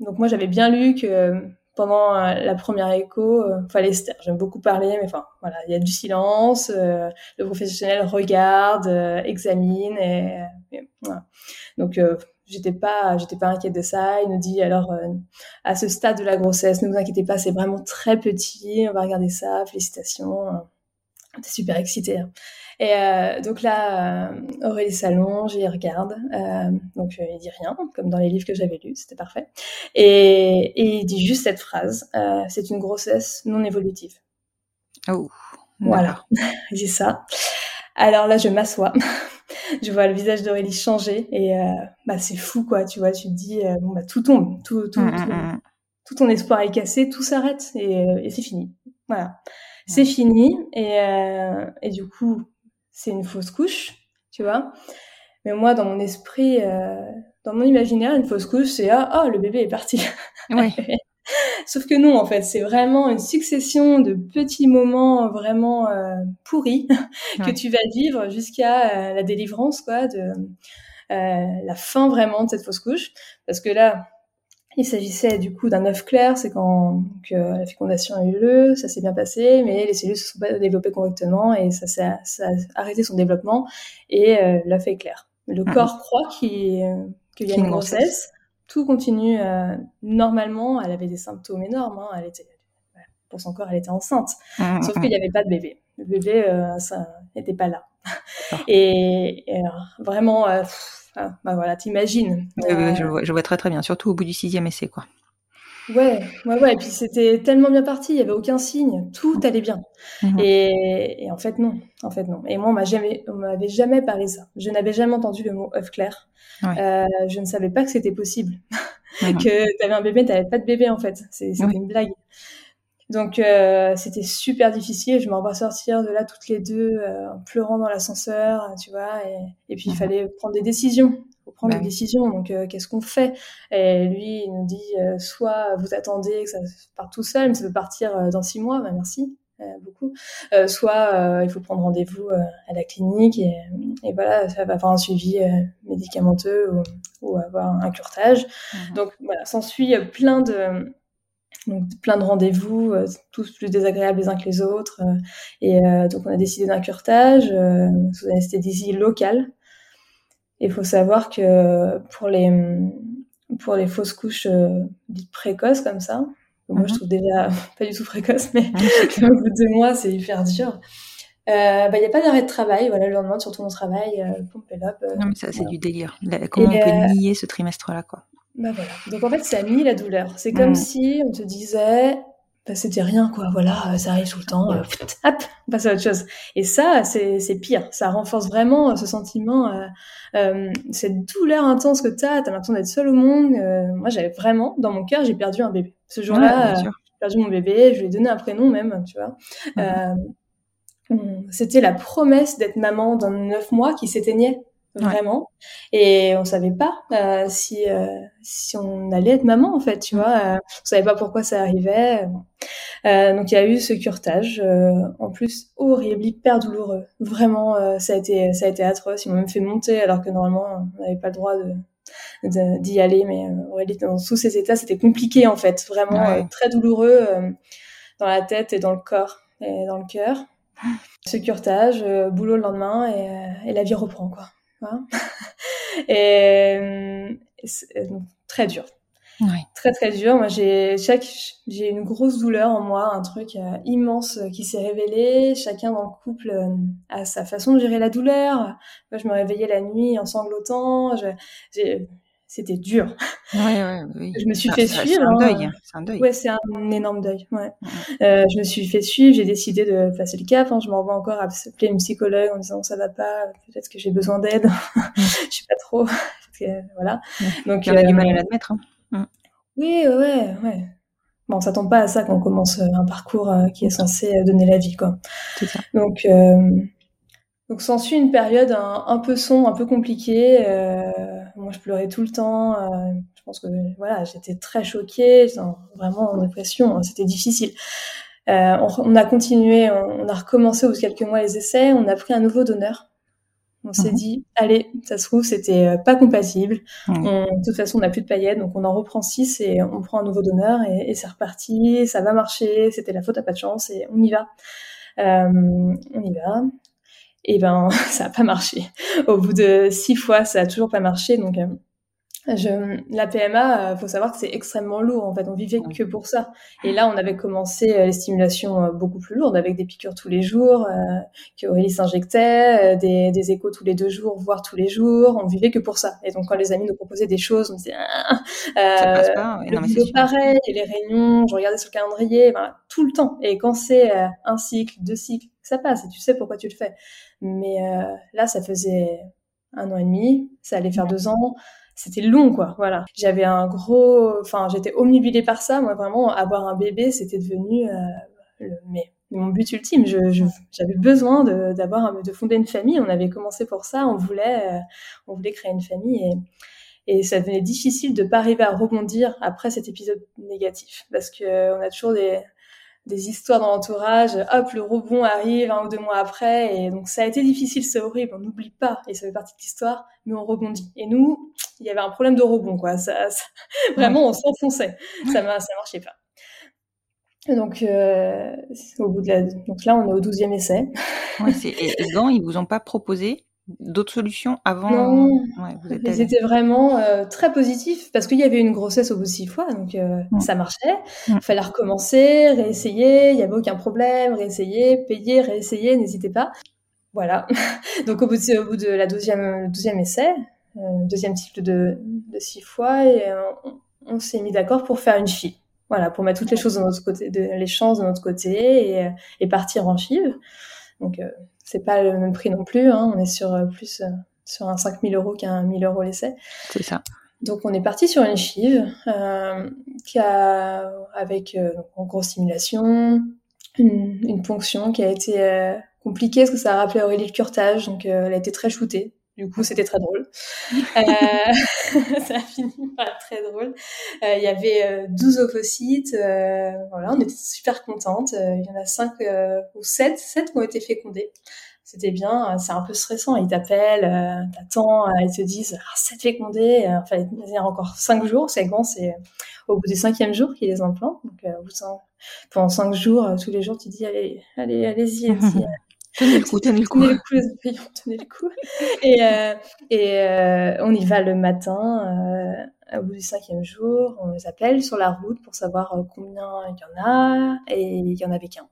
[SPEAKER 2] donc moi j'avais bien lu que pendant la première écho, euh, fallait se taire. J'aime beaucoup parler, mais enfin, voilà, il y a du silence. le professionnel regarde, examine, et, voilà. Donc, j'étais pas, j'étais pas inquiète de ça. Il nous dit alors euh, à ce stade de la grossesse, ne vous inquiétez pas, c'est vraiment très petit. On va regarder ça. Félicitations. On était super excités. Hein. Et euh, donc là, euh, Aurélie s'allonge, il regarde. Euh, donc il dit rien, comme dans les livres que j'avais lus, c'était parfait. Et, et, il dit juste cette phrase c'est une grossesse non évolutive.
[SPEAKER 1] Oh.
[SPEAKER 2] Voilà, il dit ça. Alors là, je m'assois. Je vois le visage d'Aurélie changer et bah c'est fou quoi. Tu vois, tu te dis bon bah tout tombe, tout tout, mm, tout, mm, mm. tout ton espoir est cassé, tout s'arrête et, et c'est fini. Voilà c'est fini et, euh, et du coup c'est une fausse couche, tu vois. Mais moi dans mon esprit, euh, dans mon imaginaire, une fausse couche c'est ah, oh, le bébé est parti. Sauf que non, en fait, c'est vraiment une succession de petits moments vraiment euh, pourris que tu vas vivre jusqu'à euh, la délivrance, quoi, de euh, la fin vraiment de cette fausse couche. Parce que là, il s'agissait du coup d'un œuf clair, c'est quand que la fécondation a eu lieu, ça s'est bien passé, mais les cellules se sont pas développées correctement et ça, ça, ça a arrêté son développement et euh, l'œuf est clair. Le mhm. corps croit qu'il y a une grossesse, tout continue euh, normalement. Elle avait des symptômes énormes, hein, elle était pour son corps, elle était enceinte, mhm, sauf qu'il n'y avait pas de bébé. Le bébé, euh, ça n'était pas là. et, et vraiment. Euh, ah, bah voilà, t'imagines.
[SPEAKER 1] je, vois, je, vois, très très bien, surtout au bout du sixième essai, quoi.
[SPEAKER 2] Ouais, ouais, ouais. Et puis c'était tellement bien parti, il y avait aucun signe, tout allait bien. Mhm. Et, et, en fait non, en fait non. Et moi on m'a jamais, on m'avait jamais parlé ça. Je n'avais jamais entendu le mot œuf clair. Euh, je ne savais pas que c'était possible, mhm. que t'avais un bébé, t'avais pas de bébé en fait. C'était une blague. Donc euh, c'était super difficile. Je m'en vais sortir de là toutes les deux euh, en pleurant dans l'ascenseur, tu vois. Et, et puis il mhm. fallait prendre des décisions. Faut prendre des décisions. Donc euh, qu'est-ce qu'on fait? Et lui il nous dit soit vous attendez que ça parte tout seul, mais ça peut partir dans six mois. Bah, merci. beaucoup. soit il faut prendre rendez-vous à la clinique et, et, voilà, ça va faire un suivi médicamenteux ou, ou, avoir un curtage. Mhm. Donc voilà, s'ensuit plein de donc plein de rendez-vous, euh, tous plus désagréables les uns que les autres. Euh, et euh, donc on a décidé d'un curtage sous anesthésie locale. Il faut savoir que pour les pour les fausses couches dites précoces comme ça, moi je mhm. trouve déjà pas du tout précoce, mais au bout de deux mois c'est hyper dur. Il euh, n'y bah, a pas d'arrêt de travail. Voilà, le lendemain, surtout mon travail, euh, pompe et
[SPEAKER 1] non, mais ça, c'est du délire. comment on peut nier ce trimestre-là, quoi?
[SPEAKER 2] bah voilà. Donc en fait, ça mis la douleur. C'est comme mm. si on te disait, bah, c'était rien, quoi. Voilà, ça arrive tout le temps. Euh, hop, on passe à autre chose. Et ça, c'est pire. Ça renforce vraiment euh, ce sentiment, euh, euh, cette douleur intense que t'as. T'as l'impression d'être seul au monde. Euh, moi, j'avais vraiment, dans mon cœur, j'ai perdu un bébé. Ce jour-là, j'ai perdu mon bébé. Je lui ai donné un prénom même, tu vois. Mm. C'était la promesse d'être maman dans neuf mois qui s'éteignait vraiment. Et on savait pas euh, si euh, si on allait être maman en fait, tu vois. Euh, on savait pas pourquoi ça arrivait. Euh, donc il y a eu ce curtage, euh, en plus horrible, hyper douloureux. Vraiment, ça a été ça a été atroce. Ils m'ont même fait monter alors que normalement on n'avait pas le droit de d'y aller, mais Aurélie dans tous ces états, c'était compliqué en fait, vraiment très douloureux dans la tête et dans le corps et dans le cœur. Ce curtage, boulot le lendemain et, et la vie reprend quoi. et euh, euh, très dur. Très très dur. Moi j'ai chaque j'ai une grosse douleur en moi, un truc euh, immense qui s'est révélé. Chacun dans le couple a sa façon de gérer la douleur. Moi je me réveillais la nuit en sanglotant. Je, c'était dur.
[SPEAKER 1] Ouais, ouais, oui.
[SPEAKER 2] Je me suis fait suivre.
[SPEAKER 1] C'est un deuil. Hein. C'est un deuil.
[SPEAKER 2] Ouais, c'est un énorme deuil. Ouais. Euh, je me suis fait suivre. J'ai décidé de passer le cap. Hein. Je m'envoie encore à appeler une psychologue en disant ça va pas. Peut-être que j'ai besoin d'aide. je sais pas trop. voilà.
[SPEAKER 1] Donc, y a du mal à euh, l'admettre.
[SPEAKER 2] Hein. Oui, ouais, ouais. Bon, ça tombe pas à ça quand on commence euh, un parcours euh, qui est censé donner la vie, quoi.
[SPEAKER 1] Ça.
[SPEAKER 2] Donc, donc s'ensuit une période un, un, peu sombre, un peu compliquée. Euh, moi, je pleurais tout le temps. Euh, je pense que voilà, j'étais très choquée, vraiment en dépression. Hein, c'était difficile. Euh, on, on, a continué, on, a recommencé au bout de quelques mois les essais. On a pris un nouveau donneur. On s'est mhm. dit, allez, ça se trouve, c'était euh, pas compatible. On, de toute façon, on n'a plus de paillettes, donc on en reprend six et on prend un nouveau donneur et, et c'est reparti. Ça va marcher. C'était la faute à pas de chance et on y va. Euh, on y va et ben ça a pas marché. Au bout de six fois, ça a toujours pas marché. Donc euh, je, la PMA, euh, faut savoir que c'est extrêmement lourd. En fait, on vivait que pour ça. Et là, on avait commencé euh, les stimulations euh, beaucoup plus lourdes, avec des piqûres tous les jours, euh, qu'Aurélie s'injectait, des, des échos tous les deux jours, voire tous les jours. On vivait que pour ça. Et donc, quand les amis nous proposaient des choses, on disait ah,
[SPEAKER 1] ça passe pas.
[SPEAKER 2] non, pareil, et les réunions, je regardais sur le calendrier, ben, tout le temps. Et quand c'est un cycle, deux cycles, ça passe. Et tu sais pourquoi tu le fais. Mais là, ça faisait un an et demi, ça allait faire deux ans. C'était long quoi voilà. J'avais un gros enfin j'étais omnibilée par ça. Moi vraiment avoir un bébé c'était devenu euh, le, mais mon but ultime. Je, j'avais besoin de d'avoir de fonder une famille. On avait commencé pour ça. On voulait euh, on voulait créer une famille et et ça devenait difficile de pas arriver à rebondir après cet épisode négatif. Parce que on a toujours des des histoires dans l'entourage, hop, le rebond arrive un ou deux mois après, et donc ça a été difficile, c'est horrible, on n'oublie pas, et ça fait partie de l'histoire, mais on rebondit. Et nous, il y avait un problème de rebond, quoi. Ça, vraiment, on s'enfonçait, ça, ça marchait pas. Donc, euh, au bout de la... donc là, on est au douzième essai.
[SPEAKER 1] Ouais, et, Gant, ils vous ont pas proposé d'autres solutions avant
[SPEAKER 2] Non, ouais, vous êtes étaient vraiment euh, très positifs parce qu'il y avait une grossesse au bout de six fois, donc euh, ça marchait. Il fallait recommencer, réessayer, il y avait aucun problème, réessayer, payer, réessayer, n'hésitez pas. Voilà. donc au bout de, au bout de la douzième, douzième essai, euh, deuxième cycle de, de six fois, et on, on s'est mis d'accord pour faire une fille. Voilà, pour mettre toutes les choses de notre côté, de, les chances de notre côté et, et partir en FIV. Donc c'est pas le même prix non plus. Hein. On est sur euh, plus euh, sur un 5000 euros qu'un 1000 euros l'essai.
[SPEAKER 1] C'est ça.
[SPEAKER 2] Donc on est parti sur une chive euh, qui a avec euh, en grosse simulation, une, une, ponction qui a été euh, compliquée parce que ça a rappelé Aurélie le curtage, donc elle a été très shootée. Du coup, c'était très drôle. euh, ça a fini par être très drôle. Euh, il y avait 12 euh, ovocytes. Euh, voilà, on était super contentes. Il y en a 5 ou 7, 7 qui ont été fécondés. C'était bien. C'est un peu stressant. Ils t'appellent, t'attends, ils te disent ah, 7 fécondés. Enfin, il y a encore 5 jours. C'est grand, c'est au bout du cinquième jour qu'ils les implantent. Donc, au bout de 5, pendant 5 jours, tous les jours, tu dis allez, allez, allez-y. allez
[SPEAKER 1] Tenez le coup, tenez le coup.
[SPEAKER 2] Tenez le coup, les tenez le coup. Et, euh, et euh, on y va le matin, euh, au bout du cinquième jour, on les appelle sur la route pour savoir combien il y en a, et il y en avait qu'un.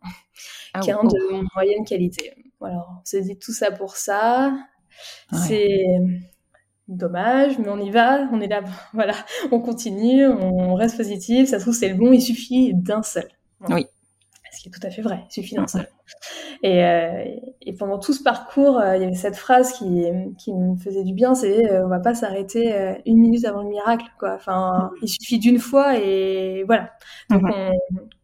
[SPEAKER 2] Ah, qu'un oh. de moyenne qualité. Voilà, on s'est dit tout ça pour ça. Ouais. C'est dommage, mais on y va, on est là, voilà, on continue, on reste positif, ça se trouve c'est le bon, il suffit d'un seul.
[SPEAKER 1] Voilà. Oui
[SPEAKER 2] ce qui est tout à fait vrai, il suffit d'un seul. Et, euh, et, pendant tout ce parcours, euh, il y avait cette phrase qui, qui me faisait du bien, c'est euh, on va pas s'arrêter euh, une minute avant le miracle, quoi. Enfin, il suffit d'une fois et voilà. Donc on,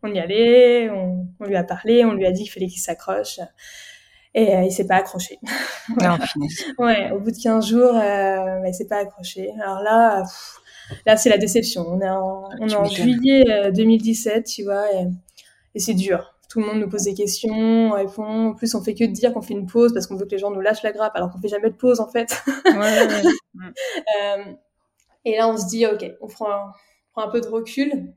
[SPEAKER 2] on, y allait, on, on, lui a parlé, on lui a dit qu'il fallait qu'il s'accroche. Et euh, il s'est pas accroché.
[SPEAKER 1] Non,
[SPEAKER 2] ouais, au bout de 15 jours, euh, bah, il s'est pas accroché. Alors là, pff, là c'est la déception. On est en, on est en juillet 2017, tu vois. Et, et c'est dur. Tout le monde nous pose des questions, on répond. En plus, on fait que dire qu'on fait une pause parce qu'on veut que les gens nous lâchent la grappe, alors qu'on fait jamais de pause en fait. Ouais, ouais, euh, et là, on se dit, ok, on prend, un, on prend un peu de recul,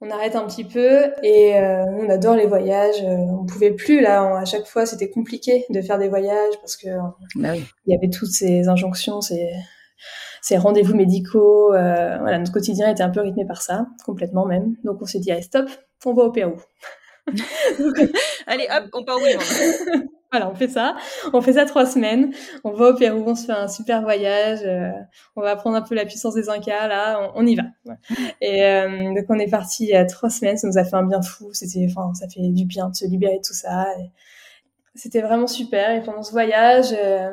[SPEAKER 2] on arrête un petit peu et euh, on adore les voyages. Euh, on pouvait plus là, on, à chaque fois, c'était compliqué de faire des voyages parce que bah oui. il y avait toutes ces injonctions, ces ces rendez-vous médicaux. Euh, voilà, notre quotidien était un peu rythmé par ça, complètement même. Donc on s'est dit, allez, stop, on va au Pérou.
[SPEAKER 1] allez, hop, on part où
[SPEAKER 2] Voilà, on fait ça. On fait ça trois semaines. On va au Pérou, on se fait un super voyage. Euh, on va apprendre un peu la puissance des Incas. Là, on, on y va. Et euh, donc on est parti il y a trois semaines. Ça nous a fait un bien fou. C'était, enfin, ça fait du bien de se libérer de tout ça. C'était vraiment super. Et pendant ce voyage, euh,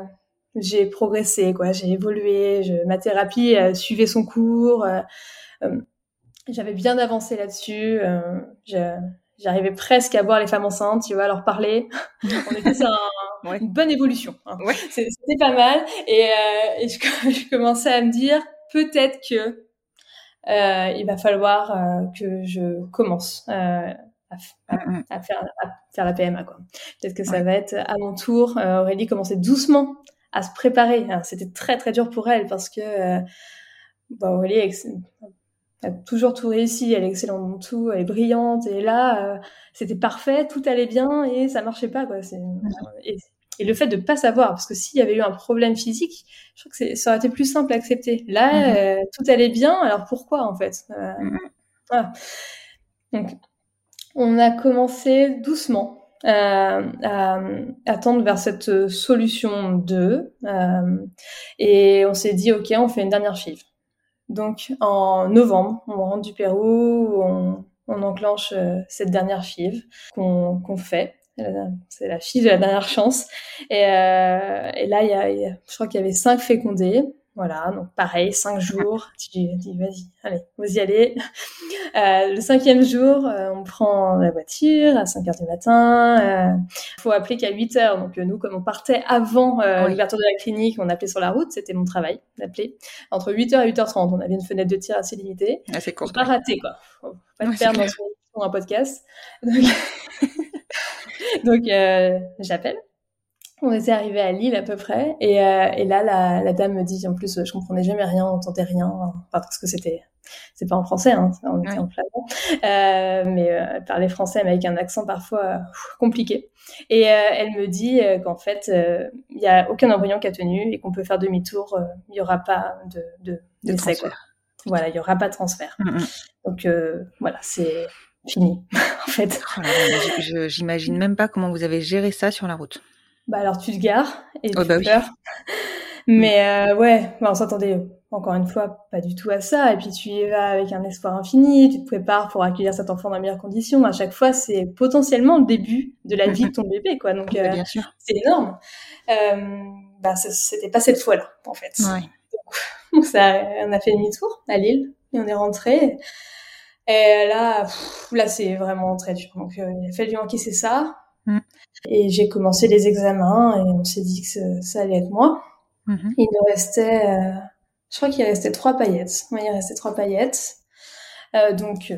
[SPEAKER 2] j'ai progressé, quoi. J'ai évolué. Je, ma thérapie suivait son cours. Euh, euh, j'avais bien avancé là-dessus. J'arrivais presque à voir les femmes enceintes, tu vois, à leur parler. On était sur un, ouais. une bonne évolution. Hein. Ouais. C'était pas mal. Et, et je, je, commençais à me dire, peut-être que il va falloir que je commence. À, à, à, faire, à, faire, la PMA. Peut-être que ça ouais. va être à mon tour. Euh, Aurélie commençait doucement à se préparer. C'était très très dur pour elle parce que euh, bah, Aurélie a toujours tout réussi, elle est excellente dans tout, elle est brillante et là euh, c'était parfait, tout allait bien et ça marchait pas quoi. Et, Et le fait de pas savoir, parce que s'il y avait eu un problème physique, je crois que ça aurait été plus simple à accepter. Là,
[SPEAKER 1] Mhm.
[SPEAKER 2] euh, tout allait bien, alors pourquoi en fait Euh,
[SPEAKER 1] Mhm.
[SPEAKER 2] voilà. Donc, on a commencé doucement euh, à, à tendre vers cette solution 2 euh, et on s'est dit ok on fait une dernière FIV donc en novembre on rentre du Pérou on, enclenche euh, cette dernière FIV qu'on fait. C'est la FIV de la dernière chance. Et, euh, et là il y a- je crois qu'il y avait cinq fécondés voilà, donc pareil, cinq jours. Tu dis, vas-y, allez, vous y allez. Euh, le cinquième jour, euh, on prend la voiture à 5 heures du matin. Il faut appeler qu'à 8 heures. Donc euh, nous, comme on partait avant euh,
[SPEAKER 1] Oui.
[SPEAKER 2] l'ouverture de la clinique, on appelait sur la route. C'était mon travail d'appeler. Entre 8 heures et 8 heures 30, on avait une fenêtre de tir assez limitée.
[SPEAKER 1] Ah, c'est
[SPEAKER 2] Faut
[SPEAKER 1] court.
[SPEAKER 2] pas rater, quoi. Faut pas
[SPEAKER 1] Ouais,
[SPEAKER 2] te perdre dans son, un podcast. Donc, donc euh, j'appelle. On était arrivé à Lille à peu près, et, euh, et là la, la dame me dit, en plus je comprenais jamais rien, on entendait rien, enfin, parce que c'était c'est pas en français, hein, on était
[SPEAKER 1] Ouais.
[SPEAKER 2] en flamand, euh, mais euh, elle parlait français mais avec un accent parfois euh, compliqué. Et euh, elle me dit euh, qu'en fait euh, il y a aucun embryon qui a tenu et qu'on peut faire demi-tour, euh, il y aura pas de de, quoi. Voilà, il y aura pas de transfert.
[SPEAKER 1] Mhm.
[SPEAKER 2] Donc euh, voilà, c'est fini en fait.
[SPEAKER 1] Oh J'imagine même pas comment vous avez géré ça sur la route.
[SPEAKER 2] Bah alors tu te gares et
[SPEAKER 1] Oh,
[SPEAKER 2] tu
[SPEAKER 1] bah oui.
[SPEAKER 2] pleures. Mais euh, ouais, bah, on s'attendait encore une fois pas du tout à ça. Et puis tu y vas avec un espoir infini, tu te prépares pour accueillir cet enfant dans les meilleures conditions. À chaque fois, c'est potentiellement le début de la vie de ton bébé, quoi. Donc euh, c'est énorme. Euh, bah c'était pas cette fois-là, en fait.
[SPEAKER 1] Ouais.
[SPEAKER 2] Donc ça, on a fait demi-tour à Lille et on est rentré. Et là, pff, là c'est vraiment très dur. Donc euh, il a fallu encaisser ça.
[SPEAKER 1] Mm.
[SPEAKER 2] Et j'ai commencé les examens et on s'est dit que ça, ça allait être moi.
[SPEAKER 1] Mhm.
[SPEAKER 2] Il nous restait, euh, je crois qu'il restait trois paillettes. Oui, il restait trois paillettes. Euh, donc euh,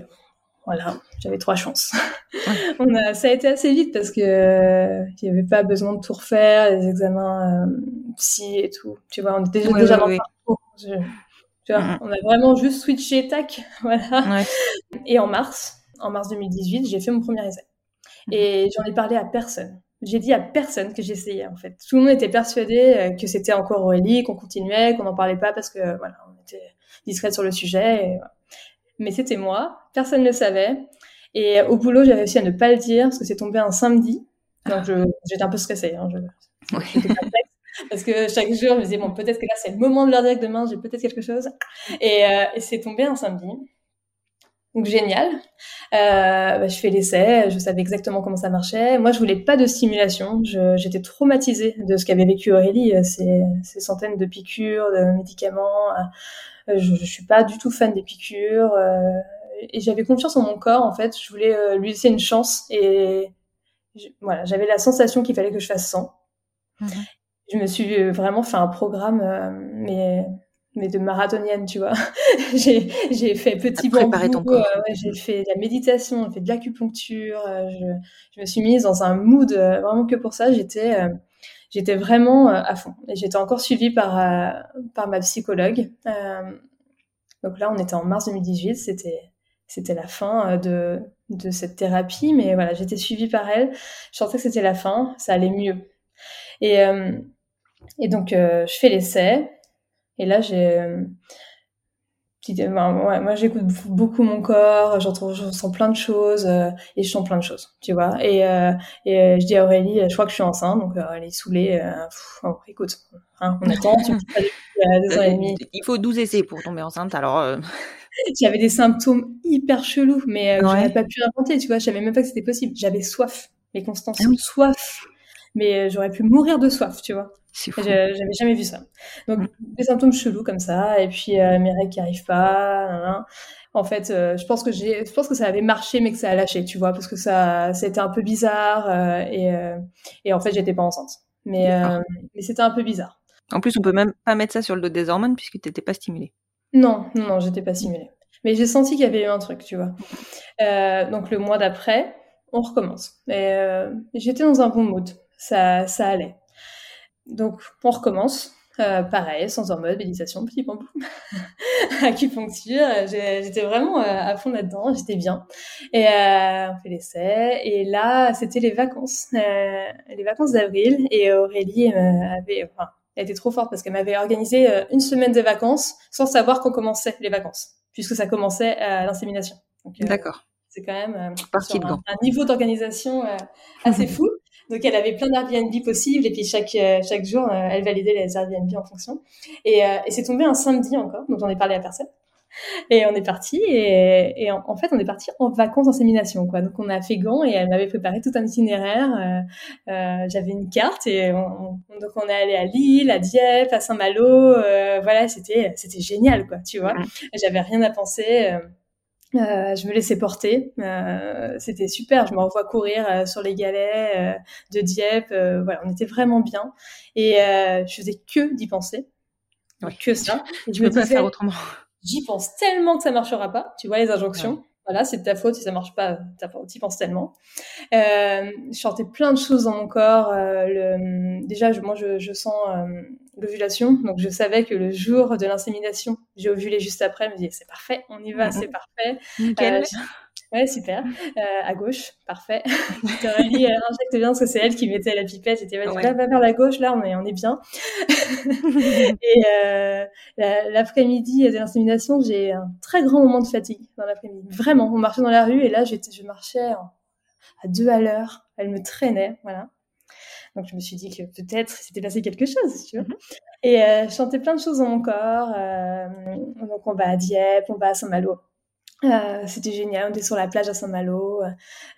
[SPEAKER 2] voilà, j'avais trois chances. On a, ça a été assez vite parce que euh, il n'y avait pas besoin de tout refaire, les examens psy et tout. Tu vois, on était déjà,
[SPEAKER 1] Ouais,
[SPEAKER 2] déjà
[SPEAKER 1] ouais,
[SPEAKER 2] dans le
[SPEAKER 1] ouais.
[SPEAKER 2] tu vois,
[SPEAKER 1] Mhm.
[SPEAKER 2] on a vraiment juste switché, tac, voilà. Et en mars, en mars 2018, j'ai fait mon premier essai. Et j'en ai parlé à personne. J'ai dit à personne que j'essayais, en fait. Tout le monde était persuadé euh, que c'était encore Aurélie, qu'on continuait, qu'on n'en parlait pas parce que, voilà, on était discrète sur le sujet. et voilà. Mais c'était moi. Personne ne le savait. Et au boulot, j'ai réussi à ne pas le dire parce que c'est tombé un samedi. Donc, je- j'étais un peu stressée. Hein, je,
[SPEAKER 1] Ouais.
[SPEAKER 2] Parce que chaque jour, je me disais, bon, peut-être que là, c'est le moment de leur dire que demain, j'ai peut-être quelque chose. Et, euh, et c'est tombé un samedi. Donc, génial. Euh, bah, je fais l'essai, je savais exactement comment ça marchait. Moi, je voulais pas de stimulation. J'étais traumatisée de ce qu'avait vécu Aurélie, euh, ces, ces centaines de piqûres, de médicaments. Euh, Je, je suis pas du tout fan des piqûres. euh, et j'avais confiance en mon corps, en fait. Je voulais euh, lui laisser une chance. Et je- voilà, j'avais la sensation qu'il fallait que je fasse 100.
[SPEAKER 1] Mhm.
[SPEAKER 2] Je me suis vraiment fait un programme, euh, mais mais de marathonienne, tu vois. j'ai j'ai fait petit
[SPEAKER 1] préparé
[SPEAKER 2] bambou,
[SPEAKER 1] ton corps.
[SPEAKER 2] euh, ouais, j'ai fait de la méditation, j'ai fait de l'acupuncture, euh, je, je me suis mise dans un mood euh, vraiment que pour ça. J'étais j'étais vraiment à fond. Et j'étais encore suivie par par ma psychologue. Donc là, on était en mars 2018, c'était c'était la fin de de cette thérapie, mais voilà, j'étais suivie par elle. Je sentais que c'était la fin, ça allait mieux. Et et donc je fais l'essai. Et là, j'ai. euh, ben, ouais, moi, j'écoute beaucoup mon corps, j'entends, je plein de choses euh, et je sens plein de choses, tu vois. Et, euh, et je dis à Aurélie, je crois que je suis enceinte, donc euh, elle est saoulée. pff, bon, écoute, hein, on attend, tu deux ans et demi.
[SPEAKER 1] Il faut 12 essais pour tomber enceinte, alors...
[SPEAKER 2] J'avais des symptômes hyper chelous, mais
[SPEAKER 1] Ouais.
[SPEAKER 2] j'aurais pas pu inventer, tu vois. Je savais même pas que c'était possible. J'avais soif, mais Constance,
[SPEAKER 1] Ah oui.
[SPEAKER 2] soif. Mais euh, j'aurais pu mourir de soif, tu vois. J'avais jamais vu ça. Donc,
[SPEAKER 1] Mm.
[SPEAKER 2] des symptômes chelous comme ça, et puis euh, mes règles qui arrivent pas. En fait, euh, je pense que j'ai, je pense que ça avait marché, mais que ça a lâché, tu vois, parce que ça, c'était un peu bizarre, euh, et, et en fait, j'étais pas enceinte. Mais, mais c'était un peu bizarre.
[SPEAKER 1] En plus, on peut même pas mettre ça sur le dos des hormones puisque t'étais pas stimulée.
[SPEAKER 2] Non, non, non, j'étais pas simulée. Mais j'ai senti qu'il y avait eu un truc, tu vois. Donc le mois d'après, on recommence. Et j'étais dans un bon mood, ça, ça allait. Donc on recommence. Euh, pareil, sans en mode, méditation, petit bambou, acupuncture. J'étais vraiment euh, à fond là-dedans, j'étais bien. Et euh, on fait l'essai. Et là, c'était les vacances, euh, les vacances d'avril. Et Aurélie avait, enfin, elle était trop forte parce qu'elle m'avait organisé une semaine de vacances sans savoir qu'on commençait les vacances, puisque ça commençait à l'insémination.
[SPEAKER 3] D'accord.
[SPEAKER 2] C'est quand même un, un, niveau d'organisation assez fou. Donc elle avait plein d'Airbnb possibles et puis chaque euh, chaque jour euh, elle validait les Airbnb en fonction. Et, euh, et c'est tombé un samedi encore, donc j'en ai parlé à personne. Et on est parti et, et en, fait on est parti en vacances d'insémination quoi. Donc on a fait Gand et elle m'avait préparé tout un itinéraire. Euh, J'avais une carte et on, donc on est allé à Lille, à Dieppe, à Saint-Malo. voilà c'était c'était génial quoi tu vois. J'avais rien à penser. Euh, je me laissais porter, euh, c'était super. Je me revois courir euh, sur les galets euh, de Dieppe. Euh, voilà, on était vraiment bien et je faisais que d'y penser, que ça.
[SPEAKER 3] Et je peux pas faire autrement.
[SPEAKER 2] J'y pense tellement que ça marchera pas. Tu vois les injonctions. Voilà, c'est de ta faute si ça marche pas. Tu penses tellement. je chantais plein de choses dans mon corps. le, déjà, je, moi, je, je sens l'ovulation. Donc, je savais que le jour de l'insémination, j'ai ovulé juste après. Je me disais, c'est parfait, on y va, mhm. c'est parfait.
[SPEAKER 3] Nickel.
[SPEAKER 2] Euh, ouais, super. Euh, à gauche, parfait. Aurélie, elle injecte bien parce que c'est elle qui mettait la pipette. J'étais, vas-y, ouais. va vers la gauche, là, on est, on est bien. et euh, l'après-midi de l'insémination, j'ai un très grand moment de fatigue dans l'après-midi. Vraiment, on marchait dans la rue et là, je marchais à deux à l'heure. Elle me traînait, voilà. Donc je me suis dit que peut-être s'était passé quelque chose, tu vois. Mhm. Et euh, je chantais plein de choses dans mon corps. Euh, donc on va à Dieppe, on va à Saint-Malo. Euh, c'était génial, on était sur la plage à Saint-Malo.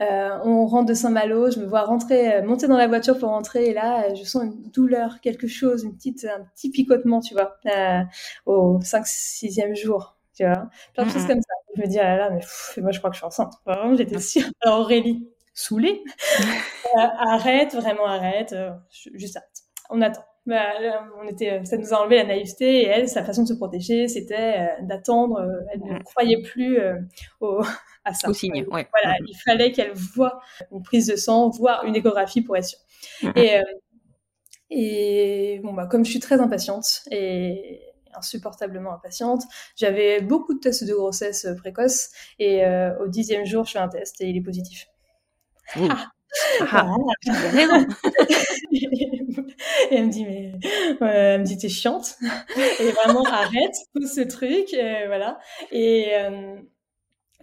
[SPEAKER 2] Euh, on rentre de Saint-Malo, je me vois rentrer, euh, monter dans la voiture pour rentrer, et là, je sens une douleur, quelque chose, une petite, un petit picotement, tu vois, au 5 6e jour, tu vois. Plein de choses comme ça. Je me dis, ah là là, mais moi je crois que je suis enceinte. Vraiment, j'étais sûre. Alors Aurélie, saoulée. euh, arrête, vraiment arrête, euh, juste arrête. On attend. Bah, on était, ça nous a enlevé la naïveté et elle, sa façon de se protéger, c'était euh, d'attendre. Euh, elle ne croyait plus au, à ça.
[SPEAKER 3] Au signe, ouais.
[SPEAKER 2] Voilà, il fallait qu'elle voie une prise de sang, voire une échographie pour être sûre. Et, et bon, bah, comme je suis très impatiente et insupportablement impatiente. J'avais beaucoup de tests de grossesse précoce et au dixième jour, je fais un test et il est positif.
[SPEAKER 3] Ah. Ah, raison.
[SPEAKER 2] et elle me dit, mais, euh, elle me dit, t'es chiante. et vraiment, arrête, tout ce truc, euh, voilà. Et, euh,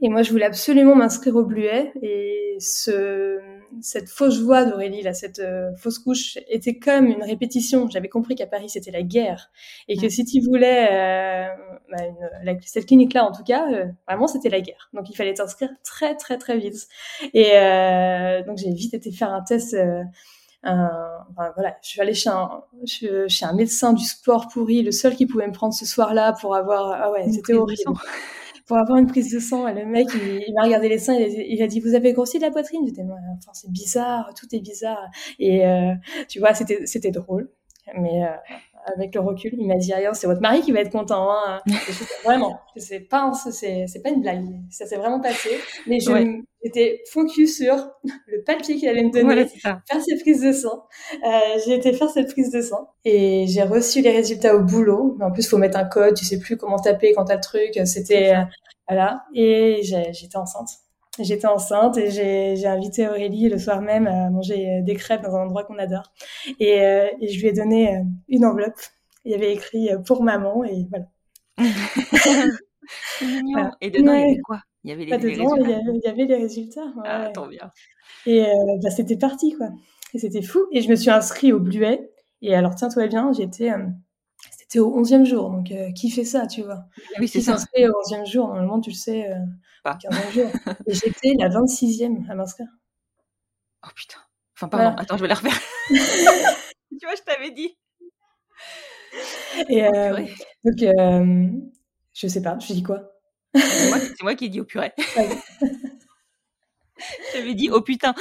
[SPEAKER 2] et moi, je voulais absolument m'inscrire au Bluet. Et ce, cette fausse voix d'Aurélie, là, cette euh, fausse couche, était comme une répétition. J'avais compris qu'à Paris, c'était la guerre. Et que si tu voulais, euh, bah, une, cette clinique-là, en tout cas, euh, vraiment, c'était la guerre. Donc, il fallait t'inscrire très, très, très vite. Et donc, j'ai vite été faire un test. Un, enfin, voilà, je suis allée chez un, chez un médecin du sport pourri, le seul qui pouvait me prendre ce soir-là pour avoir, ah ouais, c'était horrible pour avoir une prise de sang. Et le mec, il, m'a regardé les seins, il a, dit, vous avez grossi de la poitrine? J'étais, enfin, c'est bizarre, tout est bizarre. Et euh, tu vois, c'était, c'était drôle. Mais euh, avec le recul, il m'a dit rien, c'est votre mari qui va être content. Hein. vraiment, c'est pas, c'est, pas une blague. Ça s'est vraiment passé. Mais j'étais focus sur le papier qu'il allait me donner, faire cette prise de sang. Euh, j'ai été faire cette prise de sang et j'ai reçu les résultats au boulot. En plus, faut mettre un code, tu sais plus comment taper quand t'as le truc. C'était euh, voilà. Et j'étais enceinte. J'étais enceinte et j'ai invité Aurélie le soir même à manger des crêpes dans un endroit qu'on adore. Et, euh, et, je lui ai donné euh, une enveloppe. Il y avait écrit euh, pour maman et voilà.
[SPEAKER 3] voilà. Et dedans, il y avait quoi?
[SPEAKER 2] Il y avait les, résultats? Il y avait, les résultats. Ouais.
[SPEAKER 3] Ah, tant bien.
[SPEAKER 2] Et euh, bah, c'était parti, quoi. Et c'était fou. Et je me suis inscrite au Bluet. Et alors, tiens-toi bien, j'étais. Euh, c'était au 11e jour. Donc, euh, qui fait ça, tu vois?
[SPEAKER 3] Oui, c'est ça.
[SPEAKER 2] inscrit au 11e jour, normalement, tu le sais, euh,
[SPEAKER 3] Pas.
[SPEAKER 2] 15e jour. Et j'étais la 26e à m'inscrire.
[SPEAKER 3] Oh putain. Enfin, pardon, voilà. attends, je vais la refaire. tu vois, je t'avais dit.
[SPEAKER 2] Et euh, donc, euh, je sais pas, je dis quoi?
[SPEAKER 3] C'est moi, moi, qui ai dit au purée. J'avais dit oh putain.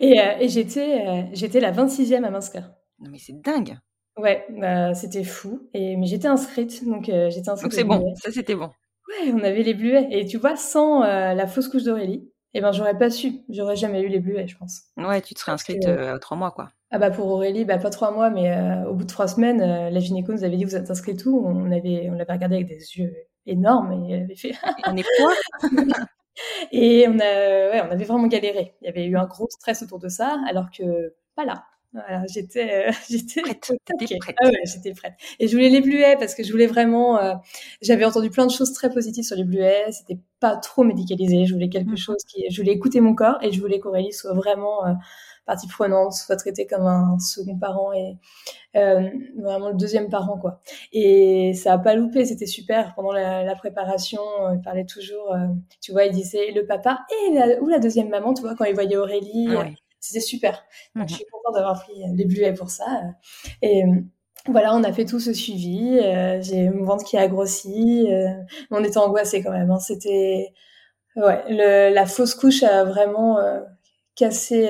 [SPEAKER 2] et, euh, et j'étais, euh, j'étais la 26e à m'inscrire.
[SPEAKER 3] Non mais c'est dingue.
[SPEAKER 2] Ouais, bah, c'était fou. Et, mais j'étais inscrite, donc euh, j'étais inscrite.
[SPEAKER 3] Donc c'est bon, ça c'était bon.
[SPEAKER 2] Ouais, on avait les bluets. Et tu vois, sans euh, la fausse couche d'Aurélie, eh ben j'aurais pas su. J'aurais jamais eu les bluets, je pense.
[SPEAKER 3] Ouais, tu te serais inscrite euh, trois mois, quoi.
[SPEAKER 2] Ah bah pour Aurélie, bah pas trois mois, mais au bout de trois semaines, la gynéco nous avait dit vous êtes inscrit tout. On avait, on l'avait regardé avec des yeux énormes et elle avait fait.
[SPEAKER 1] on est quoi?
[SPEAKER 2] Et on a, ouais, on avait vraiment galéré. Il y avait eu un gros stress autour de ça, alors que pas là. Voilà, j'étais, euh, j'étais
[SPEAKER 1] prête. prête.
[SPEAKER 2] Ah ouais, j'étais prête. Et je voulais les bluets parce que je voulais vraiment. Euh, j'avais entendu plein de choses très positives sur les bluets. C'était pas trop médicalisé. Je voulais quelque
[SPEAKER 1] Mhm.
[SPEAKER 2] chose qui. Je voulais écouter mon corps et je voulais qu'Aurélie soit vraiment euh, partie prenante, soit traitée comme un second parent et vraiment le deuxième parent quoi. Et ça a pas loupé. C'était super pendant la, la préparation. Il parlait toujours. tu vois, il disait le papa et la, ou la deuxième maman. Tu vois, quand il voyait Aurélie.
[SPEAKER 1] Ouais.
[SPEAKER 2] C'était super. Donc,
[SPEAKER 1] Mhm.
[SPEAKER 2] Je suis contente d'avoir pris les bluets pour ça. Et euh, voilà, on a fait tout ce suivi. euh, J'ai mon ventre qui a grossi. euh, on était angoissés quand même. hein. C'était ouais, le, la fausse couche a vraiment euh, cassé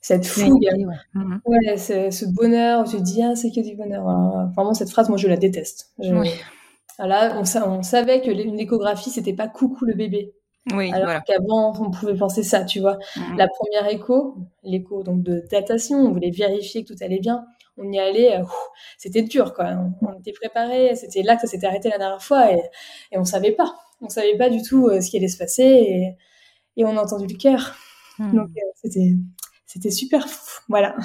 [SPEAKER 2] cette fougue.
[SPEAKER 1] Oui, ouais. Mhm.
[SPEAKER 2] Ouais, ce, ce bonheur. te dis ah c'est que du bonheur. Voilà. Vraiment cette phrase, moi je la déteste. Je-
[SPEAKER 1] Oui.
[SPEAKER 2] Voilà, on, on savait que une échographie c'était pas coucou le bébé.
[SPEAKER 1] Oui,
[SPEAKER 2] Alors
[SPEAKER 1] voilà.
[SPEAKER 2] qu'avant, on pouvait penser ça, tu vois. La première écho, l'écho donc de datation, on voulait vérifier que tout allait bien. On y allait, euh, c'était dur, quoi. On, on était préparé, c'était là que ça s'était arrêté la dernière fois et, et on savait pas. On savait pas du tout euh, ce qui allait se passer et, et on a entendu le cœur.
[SPEAKER 1] Mhm.
[SPEAKER 2] Donc euh, c'était c'était super fou. Voilà.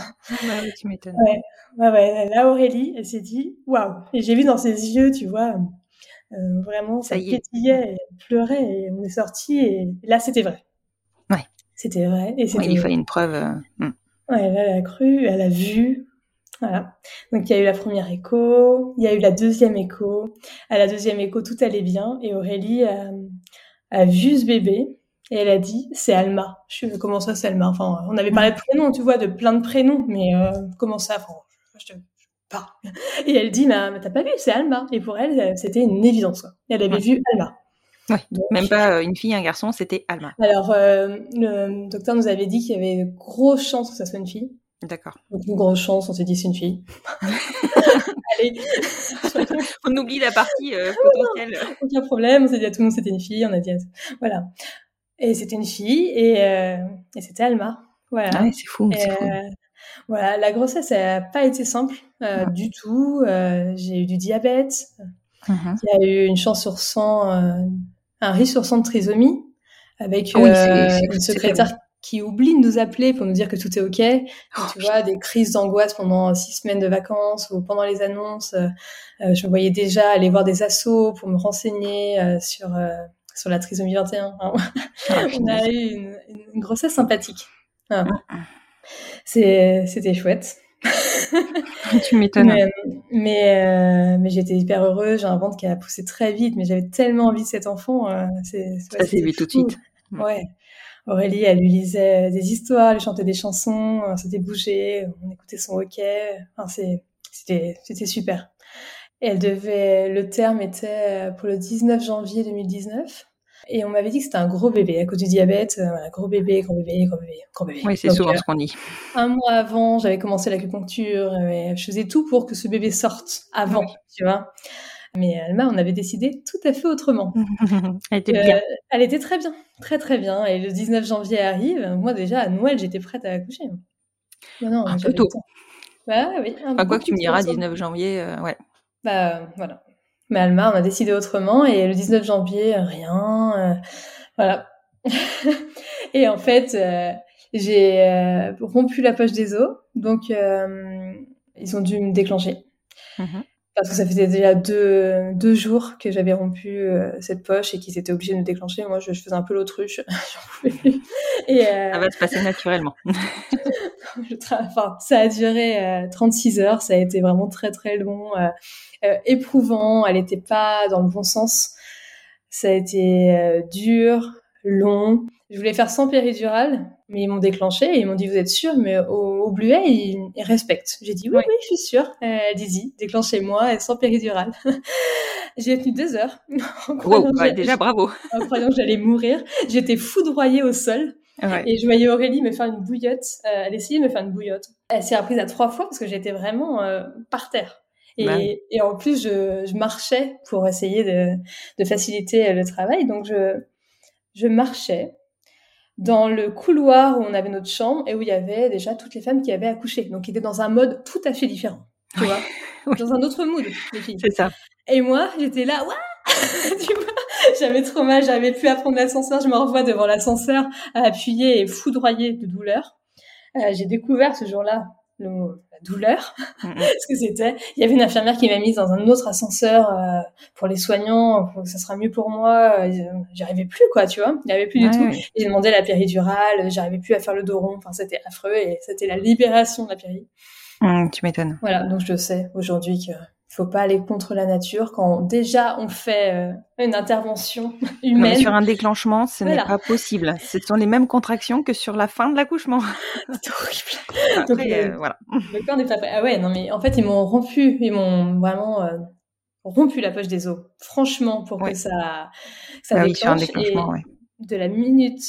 [SPEAKER 1] Ouais, ouais, tu m'étonnes.
[SPEAKER 2] Ouais. Ouais, ouais. Là, Aurélie, elle s'est dit waouh. Et j'ai vu dans ses yeux, tu vois, euh, vraiment, ça,
[SPEAKER 1] Ça y est.
[SPEAKER 2] pétillait, elle pleurait et on est sorti et là, c'était vrai.
[SPEAKER 1] Ouais.
[SPEAKER 2] C'était vrai. Et
[SPEAKER 1] Ouais, il fallait une preuve. euh, mhm.
[SPEAKER 2] Ouais, elle, elle a cru, elle a vu. Voilà. Donc il y a eu la première écho, il y a eu la deuxième écho. À la deuxième écho, tout allait bien et Aurélie a, a vu ce bébé et elle a dit c'est Alma. Je suis comment ça c'est Alma Enfin, on avait parlé de prénoms, tu vois, de plein de prénoms, mais euh, comment ça Enfin, je te je pas. Et elle dit mais, mais t'as pas vu c'est Alma. Et pour elle, euh, c'était une évidence. Elle avait
[SPEAKER 1] Ouais.
[SPEAKER 2] vu Alma. Donc,
[SPEAKER 1] Même pas euh, une fille, un garçon, c'était Alma.
[SPEAKER 2] Alors euh, le docteur nous avait dit qu'il y avait de grosses chances que ça soit une fille.
[SPEAKER 1] D'accord.
[SPEAKER 2] Donc une grosse chance, on s'est dit c'est une fille. Allez,
[SPEAKER 1] On oublie la partie euh, potentielle.
[SPEAKER 2] aucun problème. On s'est dit à tout le monde c'était une fille. On a dit à- voilà. Et c'était une fille et, euh, et c'était Alma. Voilà.
[SPEAKER 1] Ah ouais, c'est fou.
[SPEAKER 2] Et,
[SPEAKER 1] C'est fou.
[SPEAKER 2] euh, voilà, la grossesse n'a pas été simple euh, du tout. Euh, j'ai eu du diabète.
[SPEAKER 1] Mhm.
[SPEAKER 2] Il y a eu une chance sur 100, euh, un risque sur 100 de trisomie avec
[SPEAKER 1] Ah oui,
[SPEAKER 2] une secrétaire qui oublie de nous appeler pour nous dire que tout est OK.
[SPEAKER 1] Oh,
[SPEAKER 2] tu vois, des crises d'angoisse pendant six semaines de vacances ou pendant les annonces. je me voyais déjà aller voir des assos pour me renseigner sur, sur la trisomie 21. Hein.
[SPEAKER 1] Ah,
[SPEAKER 2] On a eu une, une grossesse sympathique. Voilà. C'est- C'était chouette.
[SPEAKER 1] tu m'étonnes.
[SPEAKER 2] Mais, mais, euh, mais j'étais hyper heureuse. J'ai un ventre qui a poussé très vite, mais j'avais tellement envie de cet enfant. euh, c'est,
[SPEAKER 1] Ça s'est vu tout de suite.
[SPEAKER 2] Ouais. Aurélie, elle lui lisait des histoires, elle lui chantait des chansons, on s'était bougé, on écoutait son hockey. Enfin, c'est, c'était, c'était super. Et elle devait, le terme était pour le 19 janvier 2019. Et on m'avait dit que c'était un gros bébé à cause du diabète. euh, voilà, gros bébé, gros bébé, gros bébé, gros bébé.
[SPEAKER 1] Oui, c'est souvent
[SPEAKER 2] euh,
[SPEAKER 1] ce qu'on dit.
[SPEAKER 2] un mois avant, j'avais commencé l'acupuncture, et je faisais tout pour que ce bébé sorte avant,
[SPEAKER 1] Oui.
[SPEAKER 2] tu vois. Mais Alma, on avait décidé tout à fait autrement.
[SPEAKER 1] Elle était
[SPEAKER 2] Euh, elle était très bien, très très bien. Et le 19 janvier arrive, moi déjà à Noël, j'étais prête à accoucher. Non, non,
[SPEAKER 1] Un peu tôt.
[SPEAKER 2] Bah oui. un
[SPEAKER 1] Enfin, quoi que tu me diras,
[SPEAKER 2] tôt.
[SPEAKER 1] 19 janvier, euh, ouais.
[SPEAKER 2] Bah voilà. Mais Alma, on a décidé autrement et le 19 janvier, rien. euh, voilà. et en fait, euh, j'ai euh, rompu la poche des os, donc ils ont dû me déclencher.
[SPEAKER 1] Mhm.
[SPEAKER 2] Parce que ça faisait déjà deux, deux jours que j'avais rompu euh, cette poche et qu'ils étaient obligés de me déclencher. Moi, je, je faisais un peu l'autruche. J'en pouvais plus. Et, euh,
[SPEAKER 1] Ça va se passer naturellement.
[SPEAKER 2] je tra- enfin, ça a duré euh, 36 heures, ça a été vraiment très très long, euh, euh, éprouvant, elle n'était pas dans le bon sens. Ça a été euh, dur, long. Je voulais faire sans péridurale, mais ils m'ont déclenché et ils m'ont dit vous êtes sûr, mais au, au Bluet ils, ils respectent. J'ai dit oui oui je suis sûre. Euh, Allez-y, déclenchez-moi et sans péridurale. J'ai tenu deux heures.
[SPEAKER 1] Wow, ouais, déjà, bravo.
[SPEAKER 2] en croyant que j'allais mourir. J'étais foudroyée au sol.
[SPEAKER 1] Ouais.
[SPEAKER 2] Et je voyais Aurélie me faire une bouillotte. Euh, elle essayait de me faire une bouillotte. Elle s'est reprise à trois fois parce que j'étais vraiment euh, par terre. Et,
[SPEAKER 1] Bah
[SPEAKER 2] et en plus, je, je marchais pour essayer de, de faciliter le travail. Donc, je, je marchais dans le couloir où on avait notre chambre et où il y avait déjà toutes les femmes qui avaient accouché. Donc, qui étaient dans un mode tout à fait différent. Tu vois Dans un autre mood, les filles.
[SPEAKER 1] C'est ça.
[SPEAKER 2] Et moi, j'étais là, Ouah tu vois? J'avais trop mal, j'avais plus à prendre l'ascenseur. Je me revois devant l'ascenseur à appuyer et foudroyer de douleur. Euh, j'ai découvert ce jour-là le mot la douleur, ce que c'était. Il y avait une infirmière qui m'a mise dans un autre ascenseur euh, pour les soignants, pour que ça sera mieux pour moi. Euh, j'arrivais plus, quoi, tu vois. Il n'y avait plus du tout. J'ai demandé la péridurale, j'arrivais plus à faire le dos rond. Enfin, c'était affreux et c'était la libération de la péri.
[SPEAKER 1] Mmh, tu m'étonnes.
[SPEAKER 2] Voilà, donc je sais aujourd'hui que faut pas aller contre la nature quand déjà on fait euh, une intervention humaine.
[SPEAKER 1] sur un déclenchement, ce n'est pas possible. Ce sont les mêmes contractions que sur la fin de l'accouchement.
[SPEAKER 2] C'est horrible. Donc, euh, voilà. Le corps n'est pas prêt. Ah ouais, non mais en fait ils m'ont rompu, ils m'ont vraiment euh, rompu la poche des os. Franchement, pour que ça ça
[SPEAKER 1] bah déclenche. Oui, sur un déclenchement, ouais.
[SPEAKER 2] De la minute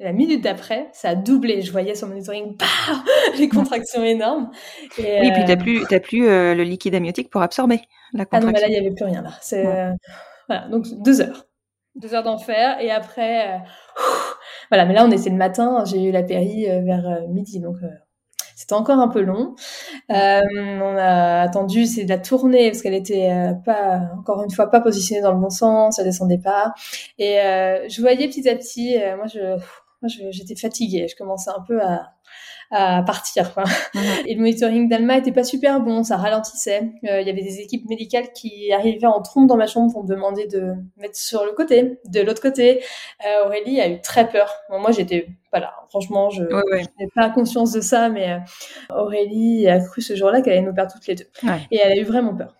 [SPEAKER 2] la minute d'après, ça a doublé. Je voyais sur monitoring, bah, les contractions énormes.
[SPEAKER 1] Et, oui, puis t'as euh, plus, t'as plus euh, le liquide amniotique pour absorber la contraction.
[SPEAKER 2] Ah non, mais là, il n'y avait plus rien là. C'est euh, voilà, donc deux heures, deux heures d'enfer. Et après, voilà. Mais là, on était le matin. J'ai eu la péri vers midi, donc c'était encore un peu long. on a attendu, c'est de la tournée parce qu'elle était pas, encore une fois, pas positionnée dans le bon sens, elle descendait pas. Et je voyais petit à petit, moi je moi, j'étais fatiguée. Je commençais un peu à, à partir. Quoi. Mhm. Et le monitoring d'Alma était pas super bon, ça ralentissait. Euh, il y avait des équipes médicales qui arrivaient en trompe dans ma chambre pour me demander de mettre sur le côté, de l'autre côté. Euh, Aurélie a eu très peur. moi, j'étais voilà, franchement, je n'ai pas conscience de ça, mais euh, Aurélie a cru ce jour-là qu'elle allait nous perdre toutes les deux. Et elle a eu vraiment peur.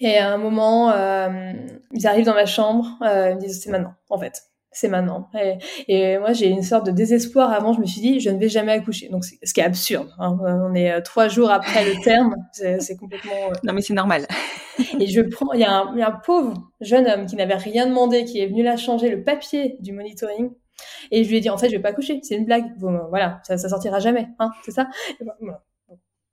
[SPEAKER 2] Et à un moment, euh, ils arrivent dans ma chambre, euh, ils me disent c'est maintenant, en fait c'est maintenant. Et, et moi, j'ai une sorte de désespoir. Avant, je me suis dit, je ne vais jamais accoucher. Donc, ce qui est absurde. Hein. On est euh, trois jours après le terme. C'est complètement. Euh,
[SPEAKER 1] non, mais c'est normal.
[SPEAKER 2] et je prends. Il y, a un, il y a un pauvre jeune homme qui n'avait rien demandé, qui est venu là changer le papier du monitoring. Et je lui ai dit, en fait, je vais pas accoucher. C'est une blague. voilà, ça, ça sortira jamais. Hein, c'est ça?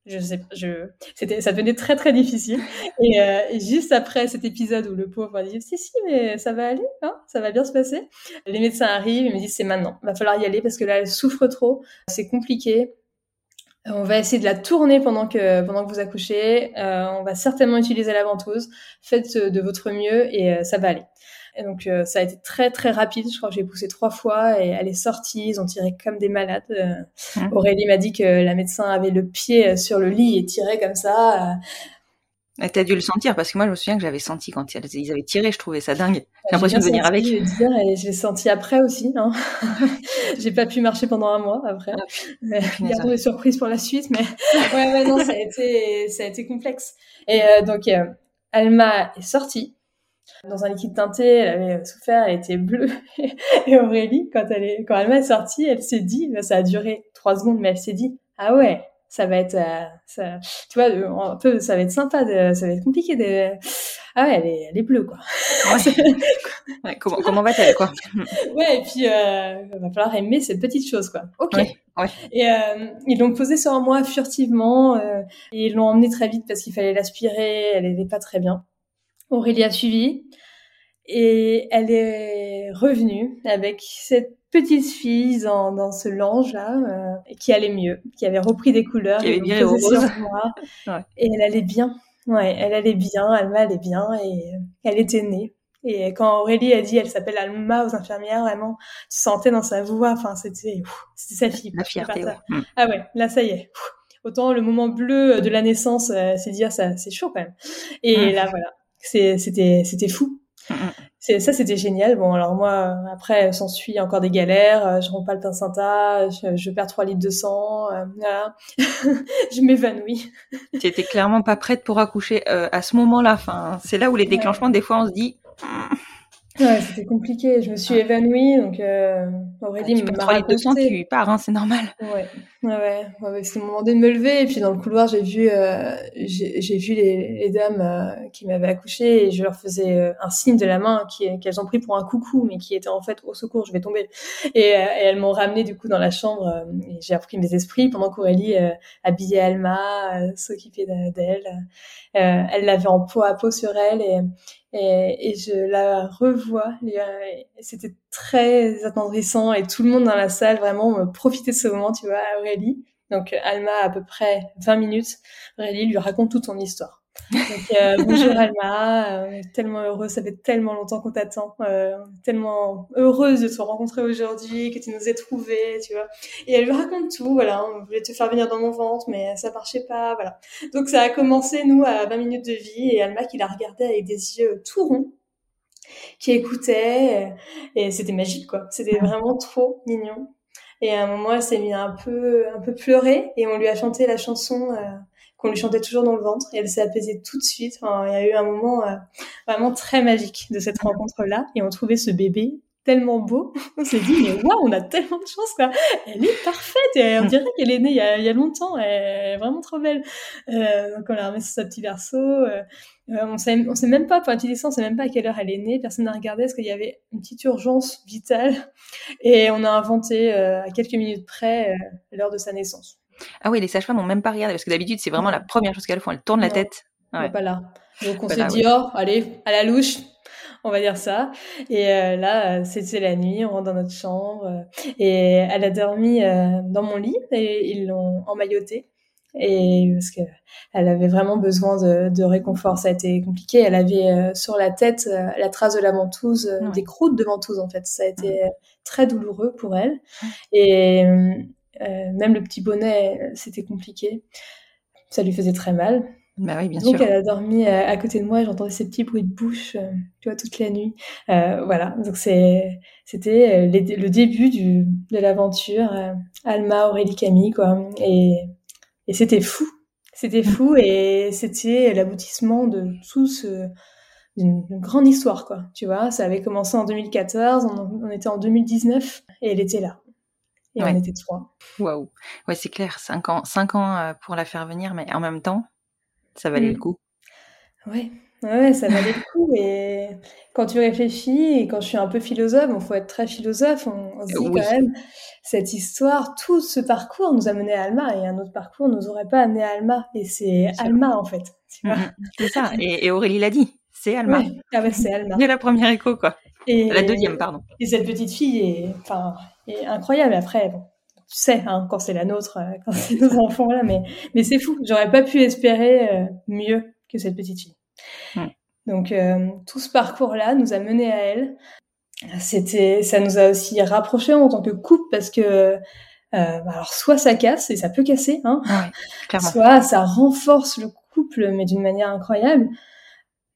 [SPEAKER 2] Je sais je, c'était, ça devenait très très difficile. Et, euh, juste après cet épisode où le pauvre a dit si si mais ça va aller, hein, ça va bien se passer. Les médecins arrivent et me disent c'est maintenant, va falloir y aller parce que là elle souffre trop, c'est compliqué. On va essayer de la tourner pendant que pendant que vous accouchez. Euh, on va certainement utiliser la ventouse. Faites de votre mieux et euh, ça va aller. Et donc euh, ça a été très très rapide. Je crois que j'ai poussé trois fois et elle est sortie. Ils ont tiré comme des malades. Euh, mmh. Aurélie m'a dit que la médecin avait le pied sur le lit et tirait comme ça.
[SPEAKER 1] Euh. T'as dû le sentir parce que moi je me souviens que j'avais senti quand ils avaient tiré, je trouvais ça dingue. J'ai l'impression de venir avec.
[SPEAKER 2] Je dire, et je l'ai senti après aussi. Hein. j'ai pas pu marcher pendant un mois après. Gardons des surprises pour la suite, mais ouais, ouais non, ça a été ça a été complexe. Et donc Alma est sortie dans un liquide teinté, elle avait souffert, elle était bleue. Et Aurélie, quand elle est, quand elle m'a sortie, elle s'est dit, ça a duré trois secondes, mais elle s'est dit, ah ouais, ça va être, euh, ça, tu vois, un peu, ça va être sympa, de, ça va être compliqué de, ah ouais, elle est, elle est bleue, quoi.
[SPEAKER 1] Ouais. comment, comment va-t-elle, quoi?
[SPEAKER 2] Ouais, et puis, euh, il va falloir aimer cette petite chose, quoi. Ok. Ouais, Et euh, ils l'ont posée sur moi furtivement, euh, et ils l'ont emmenée très vite parce qu'il fallait l'aspirer, elle n'était pas très bien. Aurélie a suivi et elle est revenue avec cette petite fille dans, dans ce linge là euh, qui allait mieux, qui avait repris des couleurs,
[SPEAKER 1] qui avait bien rose.
[SPEAKER 2] ouais. et elle allait bien. Ouais, elle allait bien, Alma allait bien et elle était née. Et quand Aurélie a dit elle s'appelle Alma aux infirmières, vraiment, tu sentais dans sa voix, enfin c'était c'était sa fille.
[SPEAKER 1] La fierté. Ouais.
[SPEAKER 2] Ah ouais, là ça y est. Autant le moment bleu de la naissance, euh, c'est dire ça, c'est chaud quand même. Et mm. là voilà, c'était c'était fou. C'est ça, c'était génial. Bon, alors moi, après, s'ensuit encore des galères. Euh, je romps pas le placenta, je, je perds 3 litres de sang. Euh, voilà. je m'évanouis.
[SPEAKER 1] tu étais clairement pas prête pour accoucher euh, à ce moment-là. Enfin, c'est là où les déclenchements, des fois, on se dit.
[SPEAKER 2] Ouais, c'était compliqué. Je me suis évanouie, donc euh, Aurélie
[SPEAKER 1] m'a raconté. Tu de tu pars, hein, c'est normal.
[SPEAKER 2] Ouais, ouais, ouais. ouais c'était le moment de me lever. Et puis dans le couloir, j'ai vu, euh, j'ai vu les, les dames euh, qui m'avaient accouché et je leur faisais euh, un signe de la main qu'elles ont pris pour un coucou, mais qui était en fait au secours, je vais tomber. Et, euh, et elles m'ont ramené du coup dans la chambre. et j'ai appris mes esprits pendant qu'Aurélie habillait Alma, s'occupait d'elle. elle l'avait en peau à peau sur elle et Et, et je la revois. C'était très attendrissant et tout le monde dans la salle vraiment profitait de ce moment, tu vois, Aurélie. Donc Alma à peu près 20 minutes. Aurélie lui raconte toute son histoire. Donc, euh, bonjour Alma, euh, tellement heureuse, ça fait tellement longtemps qu'on t'attend, euh, tellement heureuse de te rencontrer aujourd'hui, que tu nous aies trouvés, tu vois. Et elle lui raconte tout, voilà, on voulait te faire venir dans mon ventre, mais ça marchait pas, voilà. Donc ça a commencé, nous, à 20 minutes de vie, et Alma qui la regardait avec des yeux tout ronds, qui écoutait, et c'était magique, quoi. C'était vraiment trop mignon. Et à un moment, elle s'est mise un peu, un peu pleurer, et on lui a chanté la chanson qu'on lui chantait toujours dans le ventre et elle s'est apaisée tout de suite. Il y a eu un moment euh, vraiment très magique de cette rencontre-là et on trouvait ce bébé tellement beau. On s'est dit, mais waouh, on a tellement de chance, quoi. Elle est parfaite et on dirait qu'elle est née il y a, longtemps. Elle est vraiment trop belle. Euh, donc on l'a remis sur sa petit berceau. Euh, on sait, sait même pas, pour dessin, on sait même pas à quelle heure elle est née. Personne n'a regardé parce qu'il y avait une petite urgence vitale et on a inventé à quelques minutes près l'heure de sa naissance.
[SPEAKER 1] Ah oui, les sages-femmes n'ont même pas regardé parce que d'habitude, c'est vraiment la première chose qu'elles font. Elles tournent la tête.
[SPEAKER 2] Ouais. Pas là. Donc on s'est dit, oh, allez, à la louche, on va dire ça. Et euh, là, c'était la nuit, on rentre dans notre chambre euh, et elle a dormi euh, dans mon lit et ils l'ont emmaillotée. Et parce que elle avait vraiment besoin de, de, réconfort, ça a été compliqué. Elle avait sur la tête la trace de la ventouse, des croûtes de ventouse en fait. Ça a été très douloureux pour elle. Et euh, même le petit bonnet, euh, c'était compliqué. Ça lui faisait très mal.
[SPEAKER 1] Bah oui, bien
[SPEAKER 2] Donc
[SPEAKER 1] sûr.
[SPEAKER 2] elle a dormi euh, à côté de moi, j'entendais ces petits bruits de bouche, tu vois, toute la nuit. voilà, donc c'était le début du, de l'aventure. Alma, Aurélie, Camille, quoi. Et, et c'était fou. C'était fou et c'était l'aboutissement de tout ce, d'une grande histoire, quoi. Tu vois, ça avait commencé en 2014, on, on était en 2019 et elle était là et on était trois.
[SPEAKER 1] Waouh. Ouais, c'est clair. Cinq ans, cinq ans euh, pour la faire venir, mais en même temps, ça valait le mm. coup.
[SPEAKER 2] Ouais. Ouais, ça valait le coup. Et quand tu réfléchis, et quand je suis un peu philosophe, il faut être très philosophe, on, se dit quand même, cette histoire, tout ce parcours nous a mené à Alma, et un autre parcours nous aurait pas amené à Alma. Et c'est Alma, en fait.
[SPEAKER 1] Mm, mm. c'est ça. Et, Aurélie l'a dit. C'est Alma.
[SPEAKER 2] Ah c'est Alma.
[SPEAKER 1] a la première écho, quoi. Et, la deuxième, pardon.
[SPEAKER 2] Et cette petite fille est, enfin, est incroyable. Après, bon, tu sais, hein, quand c'est la nôtre, euh, quand c'est nos enfants là, mais mais c'est fou. J'aurais pas pu espérer euh, mieux que cette petite fille. Donc euh, tout ce parcours-là nous a mené à elle. C'était, ça nous a aussi rapprochés en tant que couple parce que alors soit ça casse et ça peut casser, hein, soit ça renforce le couple mais d'une manière incroyable.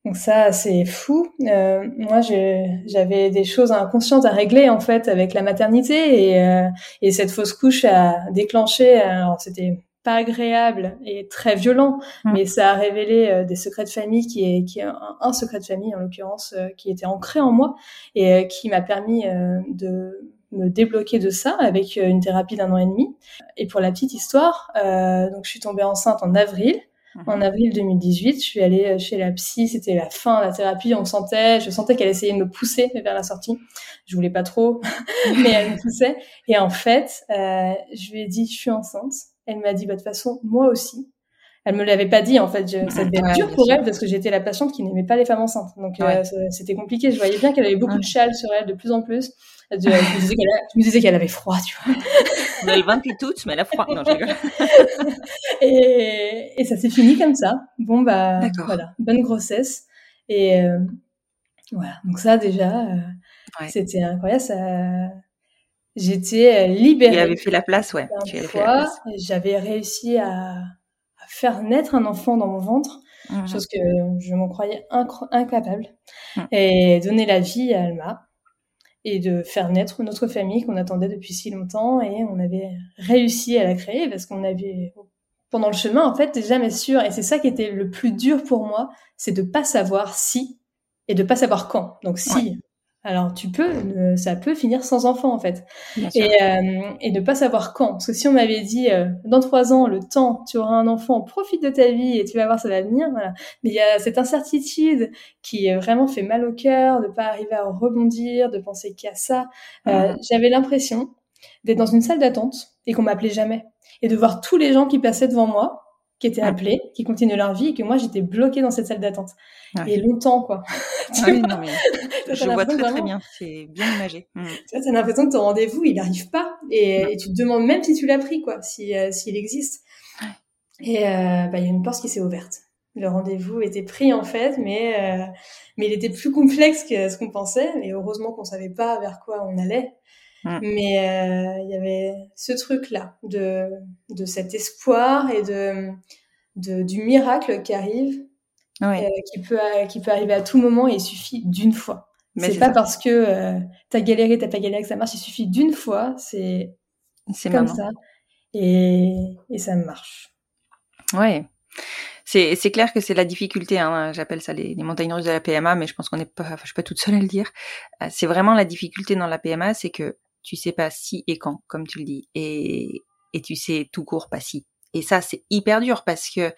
[SPEAKER 2] Donc ça, c'est fou. Euh, moi, j'avais des choses inconscientes à régler en fait avec la maternité et, euh, et cette fausse couche a déclenché. Alors c'était pas agréable et très violent, mmh. mais ça a révélé euh, des secrets de famille qui est qui est un, secret de famille en l'occurrence euh, qui était ancré en moi et euh, qui m'a permis de me débloquer de ça avec une thérapie d'un an et demi. Et pour la petite histoire, donc je suis tombée enceinte en avril. En mhm. avril 2018, je suis allée euh, chez la psy, c'était la fin de la thérapie, on sentait, je sentais qu'elle essayait de me pousser vers la sortie. Je voulais pas trop, mais elle me poussait. Et en fait, euh, je lui ai dit, je suis enceinte. Elle m'a dit, bah, de toute façon, moi aussi. Elle me l'avait pas dit, en fait. Je, ça devait être dur pour elle parce que j'étais la patiente qui n'aimait pas les femmes enceintes. Donc, euh, c'était compliqué. Je voyais bien qu'elle avait beaucoup de châles sur elle de plus en plus. Je, me disais qu'elle avait froid, tu vois.
[SPEAKER 1] Elle a 20 toutes, mais elle a froid. Non, je rigole.
[SPEAKER 2] et, et ça s'est fini comme ça. Bon, bah, voilà. Bonne grossesse. Et euh, voilà. Donc ça, déjà, euh, c'était incroyable. Ça... J'étais libérée.
[SPEAKER 1] Tu avais fait la place, ouais.
[SPEAKER 2] J'avais réussi à, à, faire naître un enfant dans mon ventre. Mmh. Chose que je m'en croyais incapable. Mmh. Et donner la vie à Alma et de faire naître notre famille qu'on attendait depuis si longtemps et on avait réussi à la créer parce qu'on avait pendant le chemin en fait jamais sûr. Et c'est ça qui était le plus dur pour moi c'est de pas savoir si et de pas savoir quand. Donc si alors tu peux, euh, ça peut finir sans enfant en fait, et, euh, et ne pas savoir quand. Parce que si on m'avait dit euh, dans trois ans, le temps, tu auras un enfant, profite de ta vie et tu vas voir ça va venir. Voilà. Mais il y a cette incertitude qui vraiment fait mal au cœur, de pas arriver à rebondir, de penser qu'il y a ça. J'avais l'impression d'être dans une salle d'attente et qu'on m'appelait jamais, et de voir tous les gens qui passaient devant moi, qui étaient appelés, qui continuent leur vie, et que moi j'étais bloquée dans cette salle d'attente. Et longtemps, quoi.
[SPEAKER 1] Ah oui, non, mais je vois très très bien, c'est bien imagé.
[SPEAKER 2] Mm. Tu as l'impression que ton rendez-vous, il n'arrive pas, et, tu te demandes même si tu l'as pris, quoi, s'il existe. Et euh, bah, il y a une porte qui s'est ouverte. Le rendez-vous était pris en fait, mais euh, mais il était plus complexe que ce qu'on pensait. Et heureusement qu'on savait pas vers quoi on allait. Mm. Mais euh, il y avait ce truc-là de de cet espoir et de, de du miracle qui arrive, euh, qui peut qui peut arriver à tout moment. Et il suffit d'une fois. C'est pas parce que euh, t'as galéré, t'as pas galéré que ça marche. Il suffit d'une fois. C'est c'est comme ça. Et et ça marche.
[SPEAKER 1] Ouais. C'est, c'est clair que c'est la difficulté, hein, j'appelle ça les, montagnes russes de la PMA, mais je pense qu'on est pas, enfin, je suis pas toute seule à le dire. Euh, c'est vraiment la difficulté dans la PMA, c'est que tu sais pas si et quand, comme tu le dis, et, et tu sais tout court pas si. Et ça, c'est hyper dur parce que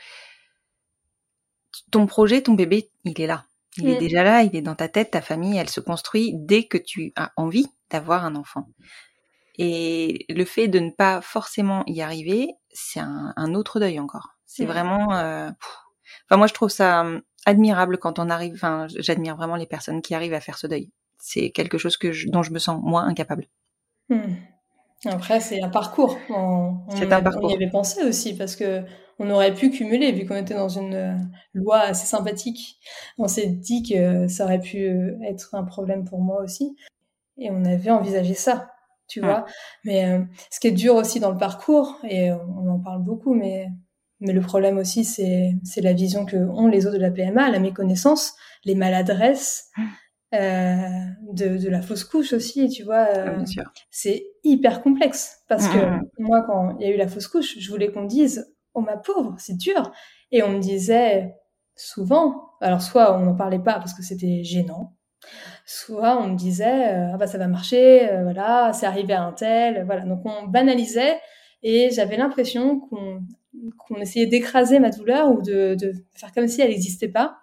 [SPEAKER 1] ton projet, ton bébé, il est là. Il est mm. déjà là, il est dans ta tête, ta famille, elle se construit dès que tu as envie d'avoir un enfant. Et le fait de ne pas forcément y arriver, c'est un, un autre deuil encore. C'est mmh. vraiment. Euh, enfin, moi, je trouve ça hum, admirable quand on arrive. Enfin, j'admire vraiment les personnes qui arrivent à faire ce deuil. C'est quelque chose que dont je me sens moins incapable.
[SPEAKER 2] Mmh. Après, c'est un parcours. C'est un parcours. On y avait pensé aussi parce que on aurait pu cumuler vu qu'on était dans une euh, loi assez sympathique. On s'est dit que ça aurait pu euh, être un problème pour moi aussi, et on avait envisagé ça, tu vois. Mais ce qui est dur aussi dans le parcours, et on en parle beaucoup, mais mais le problème aussi, c'est, c'est la vision que ont les autres de la PMA, la méconnaissance, les maladresses, euh, de, de, la fausse couche aussi, tu vois. Euh, c'est hyper complexe parce que mm, mm. moi, quand il y a eu la fausse couche, je voulais qu'on dise, oh ma pauvre, c'est dur. Et on me disait souvent, alors soit on n'en parlait pas parce que c'était gênant, soit on me disait, euh, ah bah ça va marcher, euh, voilà, c'est arrivé à un tel, voilà. Donc on banalisait et j'avais l'impression qu'on qu'on essayait d'écraser ma douleur ou de, de, faire comme si elle n'existait pas.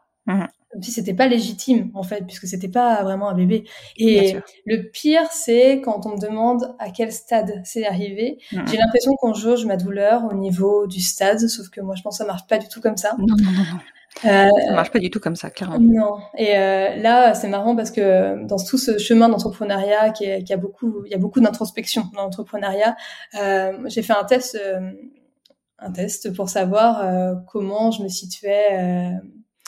[SPEAKER 2] Comme si c'était pas légitime, en fait, puisque c'était pas vraiment un bébé. Et le pire, c'est quand on me demande à quel stade c'est arrivé. Mmh. J'ai l'impression qu'on jauge ma douleur au niveau du stade, sauf que moi, je pense que ça marche pas du tout comme ça.
[SPEAKER 1] Non, non, non. Euh, ça marche pas du tout comme ça, clairement.
[SPEAKER 2] Non. Et euh, là, c'est marrant parce que dans tout ce chemin d'entrepreneuriat, qui, qui, a beaucoup, il y a beaucoup d'introspection dans l'entrepreneuriat. Euh, j'ai fait un test un test pour savoir comment je me situais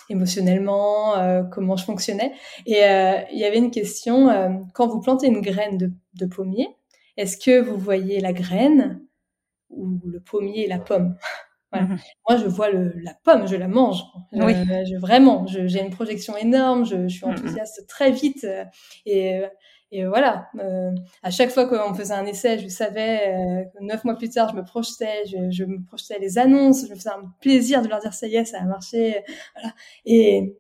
[SPEAKER 2] émotionnellement, euh, comment je fonctionnais. Et il y avait une question, quand vous plantez une graine de, de pommier, est-ce que vous voyez la graine ou le pommier et la pomme? Mmh Moi, je vois le, la pomme, je la mange. oui. je, vraiment, j'ai une projection énorme, je, je suis mmh enthousiaste très vite. Et et voilà, euh, à chaque fois qu'on faisait un essai, je savais euh, neuf mois plus tard, je me projetais, je, je, me projetais les annonces, je me faisais un plaisir de leur dire ça y est, ça a marché, voilà. Et,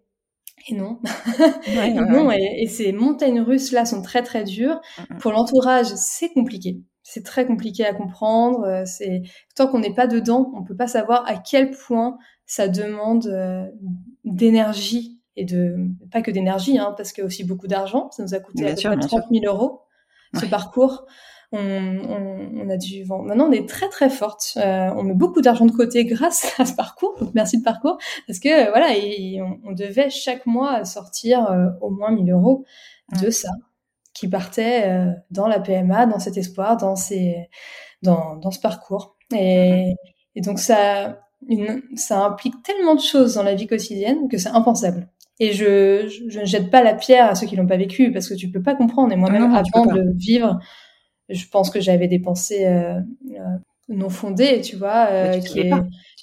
[SPEAKER 2] et non, et non, et, et, ces montagnes russes là sont très très dures. Mm, mm. Pour l'entourage, c'est compliqué. C'est très compliqué à comprendre. Euh, c'est tant qu'on n'est pas dedans, on peut pas savoir à quel point ça demande euh, d'énergie et de pas que d'énergie, hein, parce qu'il y a aussi beaucoup d'argent. Ça nous a coûté à peu près 30 000 euros ce parcours. On, on, on, a dû vendre. Maintenant, on est très très forte. Euh, on met beaucoup d'argent de côté grâce à ce parcours. Donc merci de parcours, parce que voilà, on, devait chaque mois sortir euh, au moins 1000 euros de ça, qui partait euh, dans la PMA, dans cet espoir, dans ces, dans, dans ce parcours. Et, et donc ça, une, ça implique tellement de choses dans la vie quotidienne que c'est impensable. Et je, je, ne jette pas la pierre à ceux qui l'ont pas vécu parce que tu peux pas comprendre. Et moi-même, avant de vivre, je pense que j'avais des pensées euh, euh non fondées, tu vois. Euh, qui est...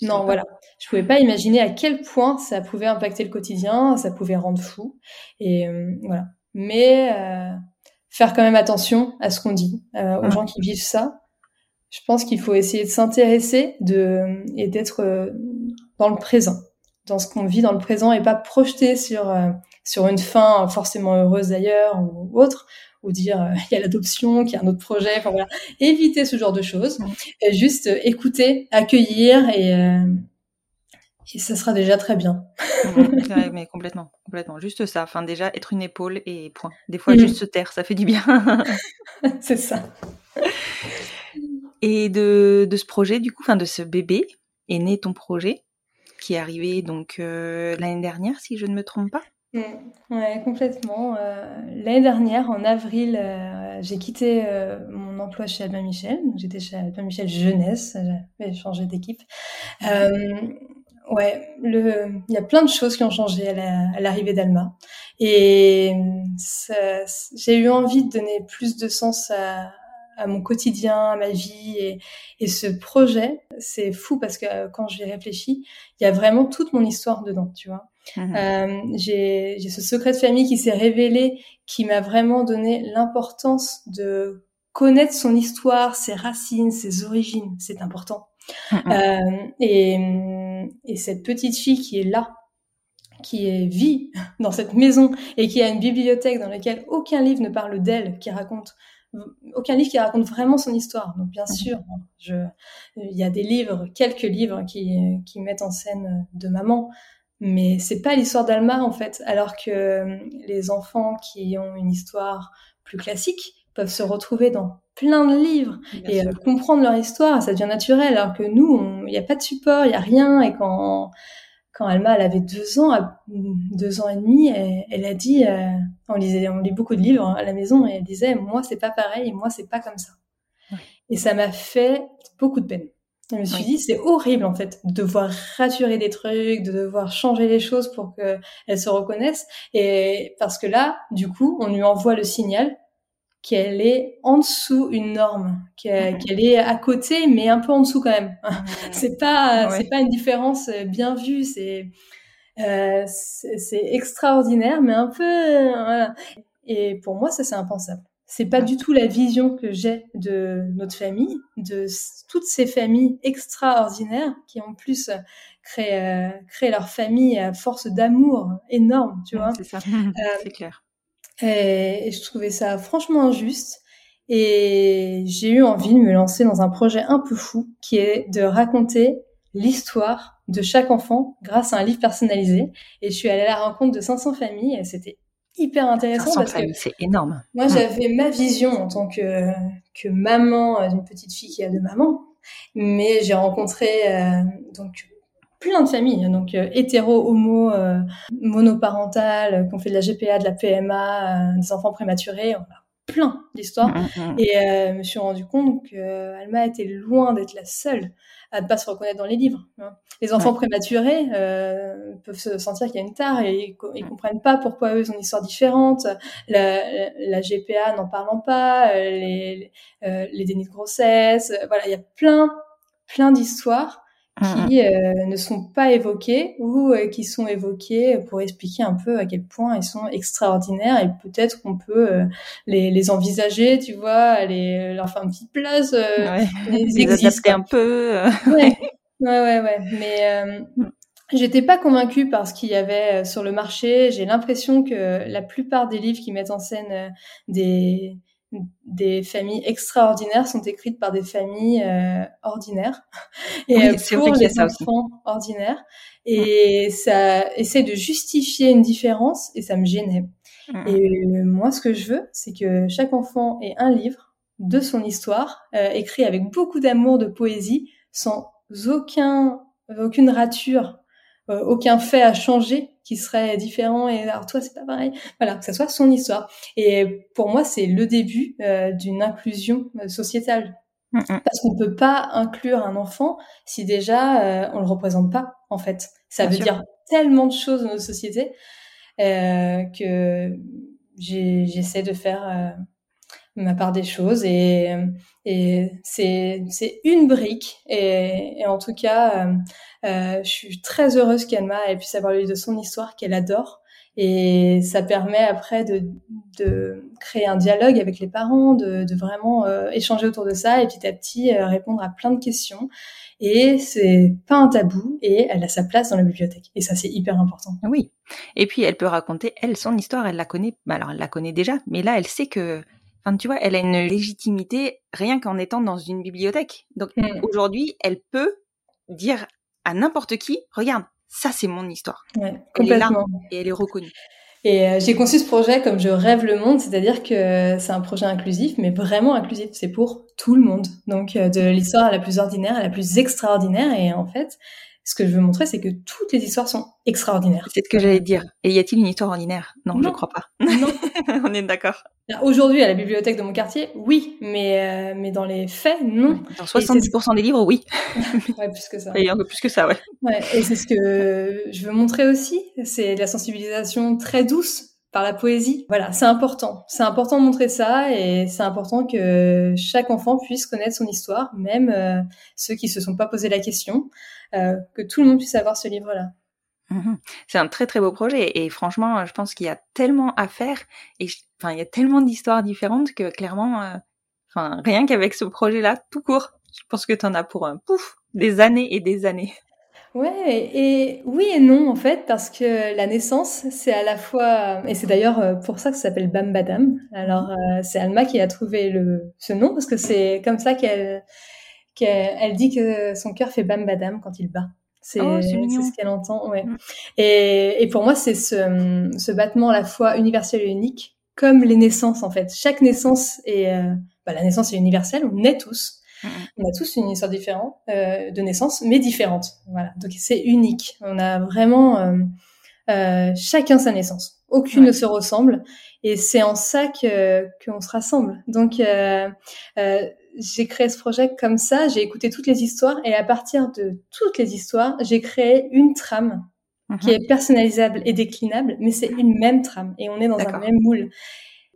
[SPEAKER 2] non, voilà. Je pouvais pas imaginer à quel point ça pouvait impacter le quotidien, ça pouvait rendre fou. Et euh, voilà. Mais euh, faire quand même attention à ce qu'on dit aux gens qui vivent ça. Je pense qu'il faut essayer de s'intéresser de et d'être dans le présent dans ce qu'on vit dans le présent et pas projeter sur euh, sur une fin forcément heureuse d'ailleurs ou autre ou dire euh, il y a l'adoption, qu'il y a un autre projet, enfin voilà, éviter ce genre de choses, et juste euh, écouter, accueillir et et ça sera déjà très bien.
[SPEAKER 1] mais complètement, complètement. Juste ça. Enfin, déjà, être une épaule et point. Des fois, mm. juste se taire, ça fait du bien.
[SPEAKER 2] c'est ça.
[SPEAKER 1] Et de, de ce projet, du coup, enfin, de ce bébé, est né ton projet, qui est arrivé donc l'année dernière, si je ne me trompe pas.
[SPEAKER 2] Ouais, complètement. L'année dernière, en avril, j'ai quitté mon emploi chez Albin Michel. J'étais chez Albin Michel Jeunesse, j'avais changé d'équipe. Ouais, le, il y a plein de choses qui ont changé à l'arrivée d'Alma. Et j'ai eu envie de donner plus de sens à, à mon quotidien, à ma vie. Et, et ce projet, c'est fou parce que euh, quand j'y réfléchis, il y a vraiment toute mon histoire dedans, tu vois. Mmh euh, j'ai ce secret de famille qui s'est révélé, qui m'a vraiment donné l'importance de connaître son histoire, ses racines, ses origines. C'est important. Mmh euh, et et cette petite fille qui est là, qui est vit dans cette maison et qui a une bibliothèque dans laquelle aucun livre ne parle d'elle, qui raconte aucun livre qui raconte vraiment son histoire. Donc bien sûr, je, il y a des livres, quelques livres qui, qui mettent en scène de maman, mais c'est pas l'histoire d'Alma en fait. Alors que les enfants qui ont une histoire plus classique peuvent se retrouver dans plein de livres et euh, comprendre leur histoire, ça devient naturel. Alors que nous, il n'y a pas de support, il n'y a rien. Et quand, quand Alma, elle avait deux ans, deux ans et demi, elle, a dit, euh, on lisait, on lit beaucoup de livres à la maison, et elle disait, moi, c'est pas pareil, moi, c'est pas comme ça. Et ça m'a fait beaucoup de peine. Je me suis dit, c'est horrible en fait de devoir raturer des trucs, de devoir changer les choses pour qu'elle se reconnaisse. Et parce que là, du coup, on lui envoie le signal qu'elle est en dessous une norme, qu'elle est à côté, mais un peu en dessous quand même. c'est pas, c'est pas une différence euh, bien vue, c'est, euh, c'est extraordinaire, mais un peu, voilà. Et pour moi, ça c'est impensable. C'est pas du tout la vision que j'ai de notre famille, de toutes ces familles extraordinaires qui en plus créent, euh, créent leur famille à force d'amour énorme, tu vois.
[SPEAKER 1] C'est ça, c'est clair.
[SPEAKER 2] Et, je trouvais ça franchement injuste. Et j'ai eu envie de me lancer dans un projet un peu fou qui est de raconter l'histoire de chaque enfant grâce à un livre personnalisé. Et je suis allée à la rencontre de 500 familles et c'était hyper intéressant 500 parce que
[SPEAKER 1] c'est énorme.
[SPEAKER 2] Moi, mmh. j'avais ma vision en tant que, que maman d'une petite fille qui a deux mamans. Mais j'ai rencontré euh, donc plein de familles, donc euh, hétéro, homo, euh, monoparental, euh, qui ont fait de la GPA, de la PMA, des enfants prématurés, on a plein d'histoires. Mm, mm, mm. Et je me suis rendu compte que Alma était loin d'être la seule à ne pas se reconnaître dans les livres. Hein. Les enfants prématurés peuvent se sentir qu'il y a une tare et ils, comprennent pas pourquoi eux ils ont une histoire différente. La, la, GPA n'en parlant pas, les, les dénis de grossesse, voilà, il y a plein plein d'histoires qui mmh. euh, ne sont pas évoqués ou euh, qui sont évoqués pour expliquer un peu à quel point ils sont extraordinaires et peut-être qu'on peut, euh, les, les, envisager, tu vois, les, leur faire une petite place,
[SPEAKER 1] ouais. les, adapter un peu.
[SPEAKER 2] ouais. ouais, ouais, ouais. Mais j'étais pas convaincue par ce qu'il y avait sur le marché. J'ai l'impression que la plupart des livres qui mettent en scène des des familles extraordinaires sont écrites par des familles euh, ordinaires
[SPEAKER 1] et oui, euh, pour les enfants
[SPEAKER 2] ordinaires et ça essaie de justifier une différence et ça me gênait. Mm. Et moi, ce que je veux, c'est que chaque enfant ait un livre de son histoire euh, écrit avec beaucoup d'amour, de poésie, sans aucun aucune rature, aucun fait à changer qui serait différent et alors toi c'est pas pareil. Voilà que ça soit son histoire. Et pour moi c'est le début euh, d'une inclusion euh, sociétale. Mm, mm. parce qu'on peut pas inclure un enfant si déjà euh, on le représente pas en fait. Ça veut dire tellement de choses dans notre société euh, que j'essaie de faire ma part des choses et, c'est c'est une brique et, en tout cas euh, euh je suis très heureuse qu'Alma ait pu savoir lui de son histoire qu'elle adore et ça permet après de, de créer un dialogue avec les parents de, vraiment euh, échanger autour de ça et petit à petit répondre à plein de questions et c'est pas un tabou et elle a sa place dans la bibliothèque et ça c'est hyper important.
[SPEAKER 1] Oui. Et puis elle peut raconter elle son histoire, elle la connaît alors elle la connaît déjà mais là elle sait que Enfin, tu vois, elle a une légitimité rien qu'en étant dans une bibliothèque. Donc mm. aujourd'hui, elle peut dire à n'importe qui, regarde, ça c'est mon histoire.
[SPEAKER 2] Ouais,
[SPEAKER 1] elle est là et elle est reconnue.
[SPEAKER 2] Et euh, j'ai conçu ce projet comme je rêve le monde, c'est-à-dire que c'est un projet inclusif, mais vraiment inclusif. C'est pour tout le monde. Donc, euh, de l'histoire la plus ordinaire à la plus extraordinaire. Et en fait, ce que je veux montrer, c'est que toutes les histoires sont extraordinaires.
[SPEAKER 1] C'est ce que j'allais dire. Et y a-t-il une histoire ordinaire? Non, je crois pas.
[SPEAKER 2] Non.
[SPEAKER 1] On est d'accord.
[SPEAKER 2] Aujourd'hui, à la bibliothèque de mon quartier, oui, mais euh, mais dans les faits, non.
[SPEAKER 1] Dans 70% des livres, oui.
[SPEAKER 2] ouais, plus que ça.
[SPEAKER 1] Et un peu plus que ça, ouais.
[SPEAKER 2] Ouais, et c'est ce que je veux montrer aussi. C'est la sensibilisation très douce par la poésie. Voilà, c'est important. C'est important de montrer ça et c'est important que chaque enfant puisse connaître son histoire, même euh, ceux qui se sont pas posé la question, euh, que tout le monde puisse avoir ce livre-là.
[SPEAKER 1] Mhm. C'est un très très beau projet et franchement, je pense qu'il y a tellement à faire et enfin il y a tellement d'histoires différentes que clairement, euh, enfin rien qu'avec ce projet-là, tout court, je pense que tu en as pour un pouf des années et des années.
[SPEAKER 2] Ouais, et oui et non en fait, parce que la naissance, c'est à la fois, et c'est d'ailleurs euh, pour ça que ça s'appelle Bambadam. Alors euh, c'est Alma qui a trouvé le ce nom parce que c'est comme ça qu'elle qu'elle dit que son cœur fait Bambadam quand il bat. C'est
[SPEAKER 1] Oh,
[SPEAKER 2] ce qu'elle entend, ouais.
[SPEAKER 1] Mm.
[SPEAKER 2] Et, et pour moi, c'est ce, ce battement à la fois universel et unique, comme les naissances en fait. Chaque naissance est, euh, bah, la naissance est universelle, on naît tous. On a tous une histoire différente euh, de naissance, mais différente. Voilà, donc c'est unique. On a vraiment euh, euh, chacun sa naissance. Aucune
[SPEAKER 1] Ouais.
[SPEAKER 2] ne se ressemble, et c'est en ça que qu'on se rassemble. Donc euh, euh, j'ai créé ce projet comme ça. J'ai écouté toutes les histoires, et à partir de toutes les histoires, j'ai créé une trame qui
[SPEAKER 1] Mhm.
[SPEAKER 2] est personnalisable et déclinable, mais c'est une même trame et on est dans un même moule.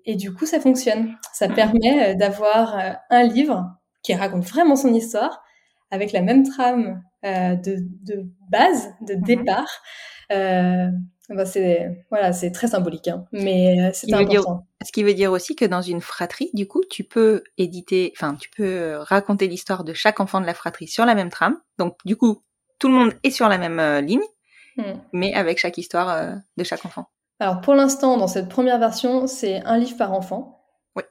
[SPEAKER 2] Et du coup, ça fonctionne. Ça
[SPEAKER 1] Mhm.
[SPEAKER 2] permet d'avoir un livre qui raconte vraiment son histoire avec la même trame euh, de, de base, de
[SPEAKER 1] Mhm.
[SPEAKER 2] départ. Euh, bah, c'est voilà, c'est très symbolique, hein, mais euh, c'est
[SPEAKER 1] dire-
[SPEAKER 2] important.
[SPEAKER 1] Ce qui veut dire aussi que dans une fratrie, du coup, tu peux éditer, enfin, tu peux raconter l'histoire de chaque enfant de la fratrie sur la même trame. Donc, du coup, tout le monde est sur la même euh, ligne,
[SPEAKER 2] Hmm.
[SPEAKER 1] mais avec chaque histoire de chaque enfant.
[SPEAKER 2] Alors pour l'instant, dans cette première version, c'est un livre par enfant.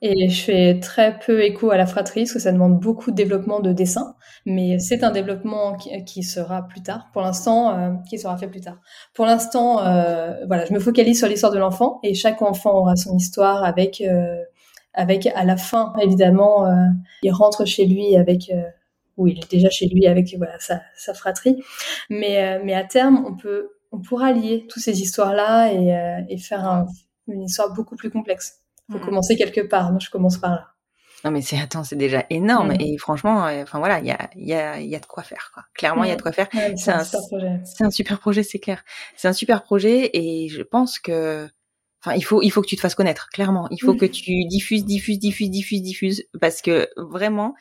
[SPEAKER 2] Et je fais très peu écho à la fratrie, parce que ça demande beaucoup de développement de dessin. Mais c'est un développement qui, sera plus tard. Pour l'instant, euh, qui sera fait plus tard. Pour l'instant, euh, voilà, je me focalise sur l'histoire de l'enfant, et chaque enfant aura son histoire avec, euh, avec à la fin, évidemment, euh, il rentre chez lui avec. Euh, oui, il est déjà chez lui avec voilà sa, sa fratrie, mais euh, mais à terme, on peut on pourra lier toutes ces histoires-là et, et faire un- une histoire beaucoup plus complexe. Faut
[SPEAKER 1] Mhm.
[SPEAKER 2] commencer quelque part, donc je commence par là.
[SPEAKER 1] Non, mais c'est, attends, c'est déjà énorme.
[SPEAKER 2] Mhm.
[SPEAKER 1] Et franchement, euh, enfin voilà, il y a, il y, a, il y a de quoi faire, quoi. Clairement, il y a de quoi faire.
[SPEAKER 2] Ouais,
[SPEAKER 1] C'est
[SPEAKER 2] un
[SPEAKER 1] un-
[SPEAKER 2] super projet.
[SPEAKER 1] C'est un super projet, c'est clair. C'est un super projet et je pense que, enfin, il faut, il faut que tu te fasses connaître, clairement. Il faut
[SPEAKER 2] Mhm.
[SPEAKER 1] que tu diffuses, diffuses, diffuses, diffuses, diffuses, parce que vraiment,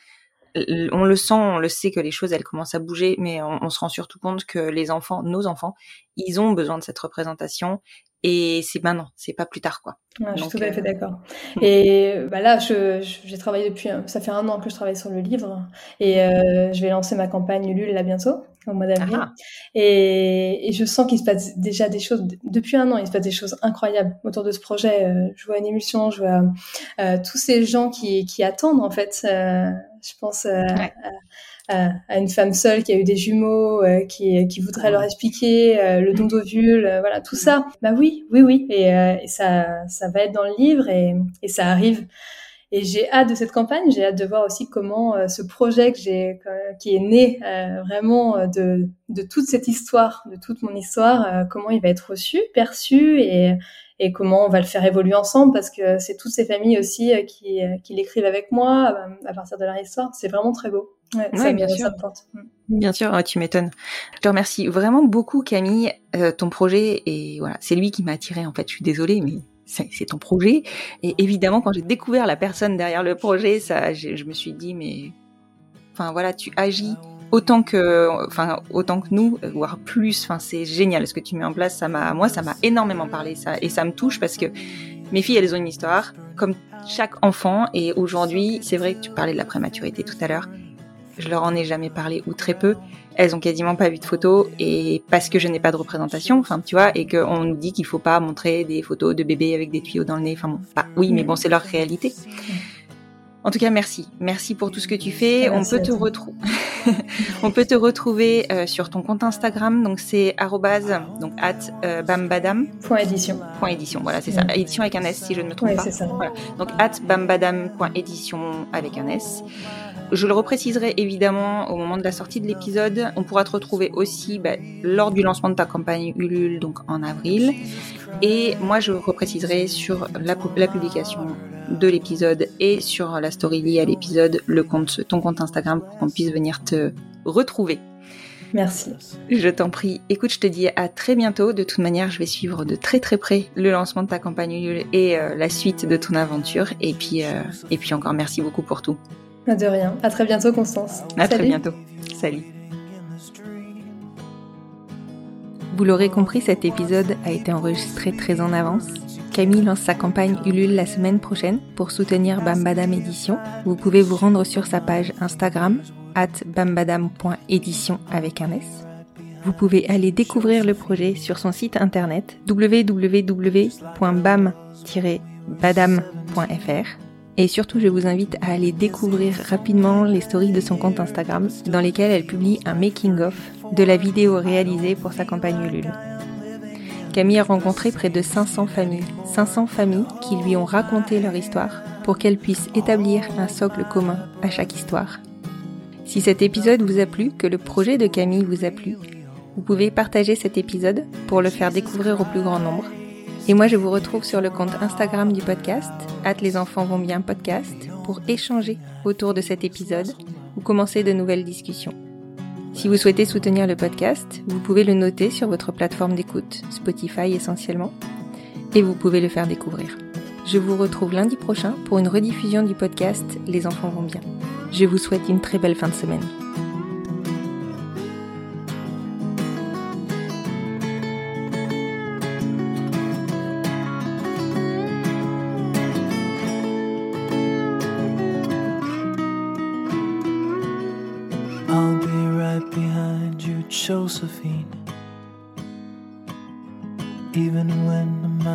[SPEAKER 1] on le sent, on le sait que les choses, elles commencent à bouger, mais on, on se rend surtout compte que les enfants, nos enfants, ils ont besoin de cette représentation et c'est maintenant, c'est pas plus tard, quoi.
[SPEAKER 2] Je suis tout à fait
[SPEAKER 1] euh,
[SPEAKER 2] d'accord. Et bah là, je, je- j'ai travaillé depuis, ça fait un an que je travaille sur le livre, et euh, je vais lancer ma campagne Ulule là bientôt, au mois d'avril.
[SPEAKER 1] Ah.
[SPEAKER 2] Et, et je sens qu'il se passe déjà des choses, depuis un an, il se passe des choses incroyables autour de ce projet. Euh, je vois une émulsion, je vois tous ces gens qui, qui attendent, en fait. Je pense
[SPEAKER 1] Ouais.
[SPEAKER 2] à, à- à une femme seule qui a eu des jumeaux, euh, qui, qui voudrait leur expliquer euh, le don d'ovule, euh, voilà, tout ça. Bah oui, oui, oui. Et, euh, et ça, ça va être dans le livre et, et ça arrive. Et j'ai hâte de cette campagne. J'ai hâte de voir aussi comment euh, ce projet que j'ai, qui est né euh, vraiment de, de toute cette histoire, de toute mon histoire, euh, comment il va être reçu, perçu et, et comment on va le faire évoluer ensemble parce que c'est toutes ces familles aussi euh, qui, euh, qui l'écrivent avec moi euh, à partir de leur histoire. C'est vraiment très beau. Ouais,
[SPEAKER 1] Ouais,
[SPEAKER 2] ça,
[SPEAKER 1] bien sûr.
[SPEAKER 2] ça me tente. Mm.
[SPEAKER 1] Bien sûr, ouais, tu m'étonnes. Je te remercie vraiment beaucoup, Camille. Euh, ton projet, et voilà, c'est lui qui m'a attiré. En fait, je suis désolée, mais c'est ton projet. Et évidemment, quand j'ai découvert la personne derrière le projet, ça, je me suis dit, mais, enfin voilà, tu agis autant que, enfin autant que nous, voire plus. Enfin, c'est génial ce que tu mets en place. Ça m'a, moi, ça m'a énormément parlé, ça, et ça me touche parce que mes filles, elles ont une histoire, comme chaque enfant. Et aujourd'hui, c'est vrai que tu parlais de la prématurité tout à l'heure. Je leur en ai jamais parlé ou très peu. Elles ont quasiment pas vu de photos et parce que je n'ai pas de représentation, enfin tu vois, et qu'on nous dit qu'il faut pas montrer des photos de bébés avec des tuyaux dans le nez. Enfin bon, bah, oui, mais bon, c'est leur réalité. En tout cas, merci. Merci pour tout ce que tu fais. on peut, te on peut te retrouver euh, sur ton compte Instagram. Donc, c'est donc at euh, bambadam.
[SPEAKER 2] Point édition.
[SPEAKER 1] Point édition. Voilà, c'est ça. Édition avec un S, si je ne me trompe pas.
[SPEAKER 2] c'est ça.
[SPEAKER 1] Voilà. Donc, at bambadam.édition avec un S. Je le repréciserai évidemment au moment de la sortie de l'épisode. On pourra te retrouver aussi bah, lors du lancement de ta campagne Ulule, donc en avril. Et moi, je repréciserai sur la, la publication de l'épisode et sur la story liée à l'épisode, le compte, ton compte Instagram pour qu'on puisse venir te retrouver.
[SPEAKER 2] Merci.
[SPEAKER 1] Je t'en prie. Écoute, je te dis à très bientôt. De toute manière, je vais suivre de très très près le lancement de ta campagne Ulule et euh, la suite de ton aventure. Et puis, euh, et puis encore merci beaucoup pour tout.
[SPEAKER 2] De rien. À très bientôt, Constance.
[SPEAKER 1] À très bientôt. Salut. Vous l'aurez compris, cet épisode a été enregistré très en avance. Camille lance sa campagne Ulule la semaine prochaine pour soutenir Bambadam Édition. Vous pouvez vous rendre sur sa page Instagram, at bambadam.édition avec un S. Vous pouvez aller découvrir le projet sur son site internet www.bam-badam.fr et surtout, je vous invite à aller découvrir rapidement les stories de son compte Instagram, dans lesquelles elle publie un making-of de la vidéo réalisée pour sa campagne Ulule. Camille a rencontré près de 500 familles, 500 familles qui lui ont raconté leur histoire pour qu'elle puisse établir un socle commun à chaque histoire. Si cet épisode vous a plu, que le projet de Camille vous a plu, vous pouvez partager cet épisode pour le faire découvrir au plus grand nombre et moi, je vous retrouve sur le compte Instagram du podcast, hâte les enfants vont bien podcast, pour échanger autour de cet épisode ou commencer de nouvelles discussions. Si vous souhaitez soutenir le podcast, vous pouvez le noter sur votre plateforme d'écoute, Spotify essentiellement, et vous pouvez le faire découvrir. Je vous retrouve lundi prochain pour une rediffusion du podcast Les enfants vont bien. Je vous souhaite une très belle fin de semaine.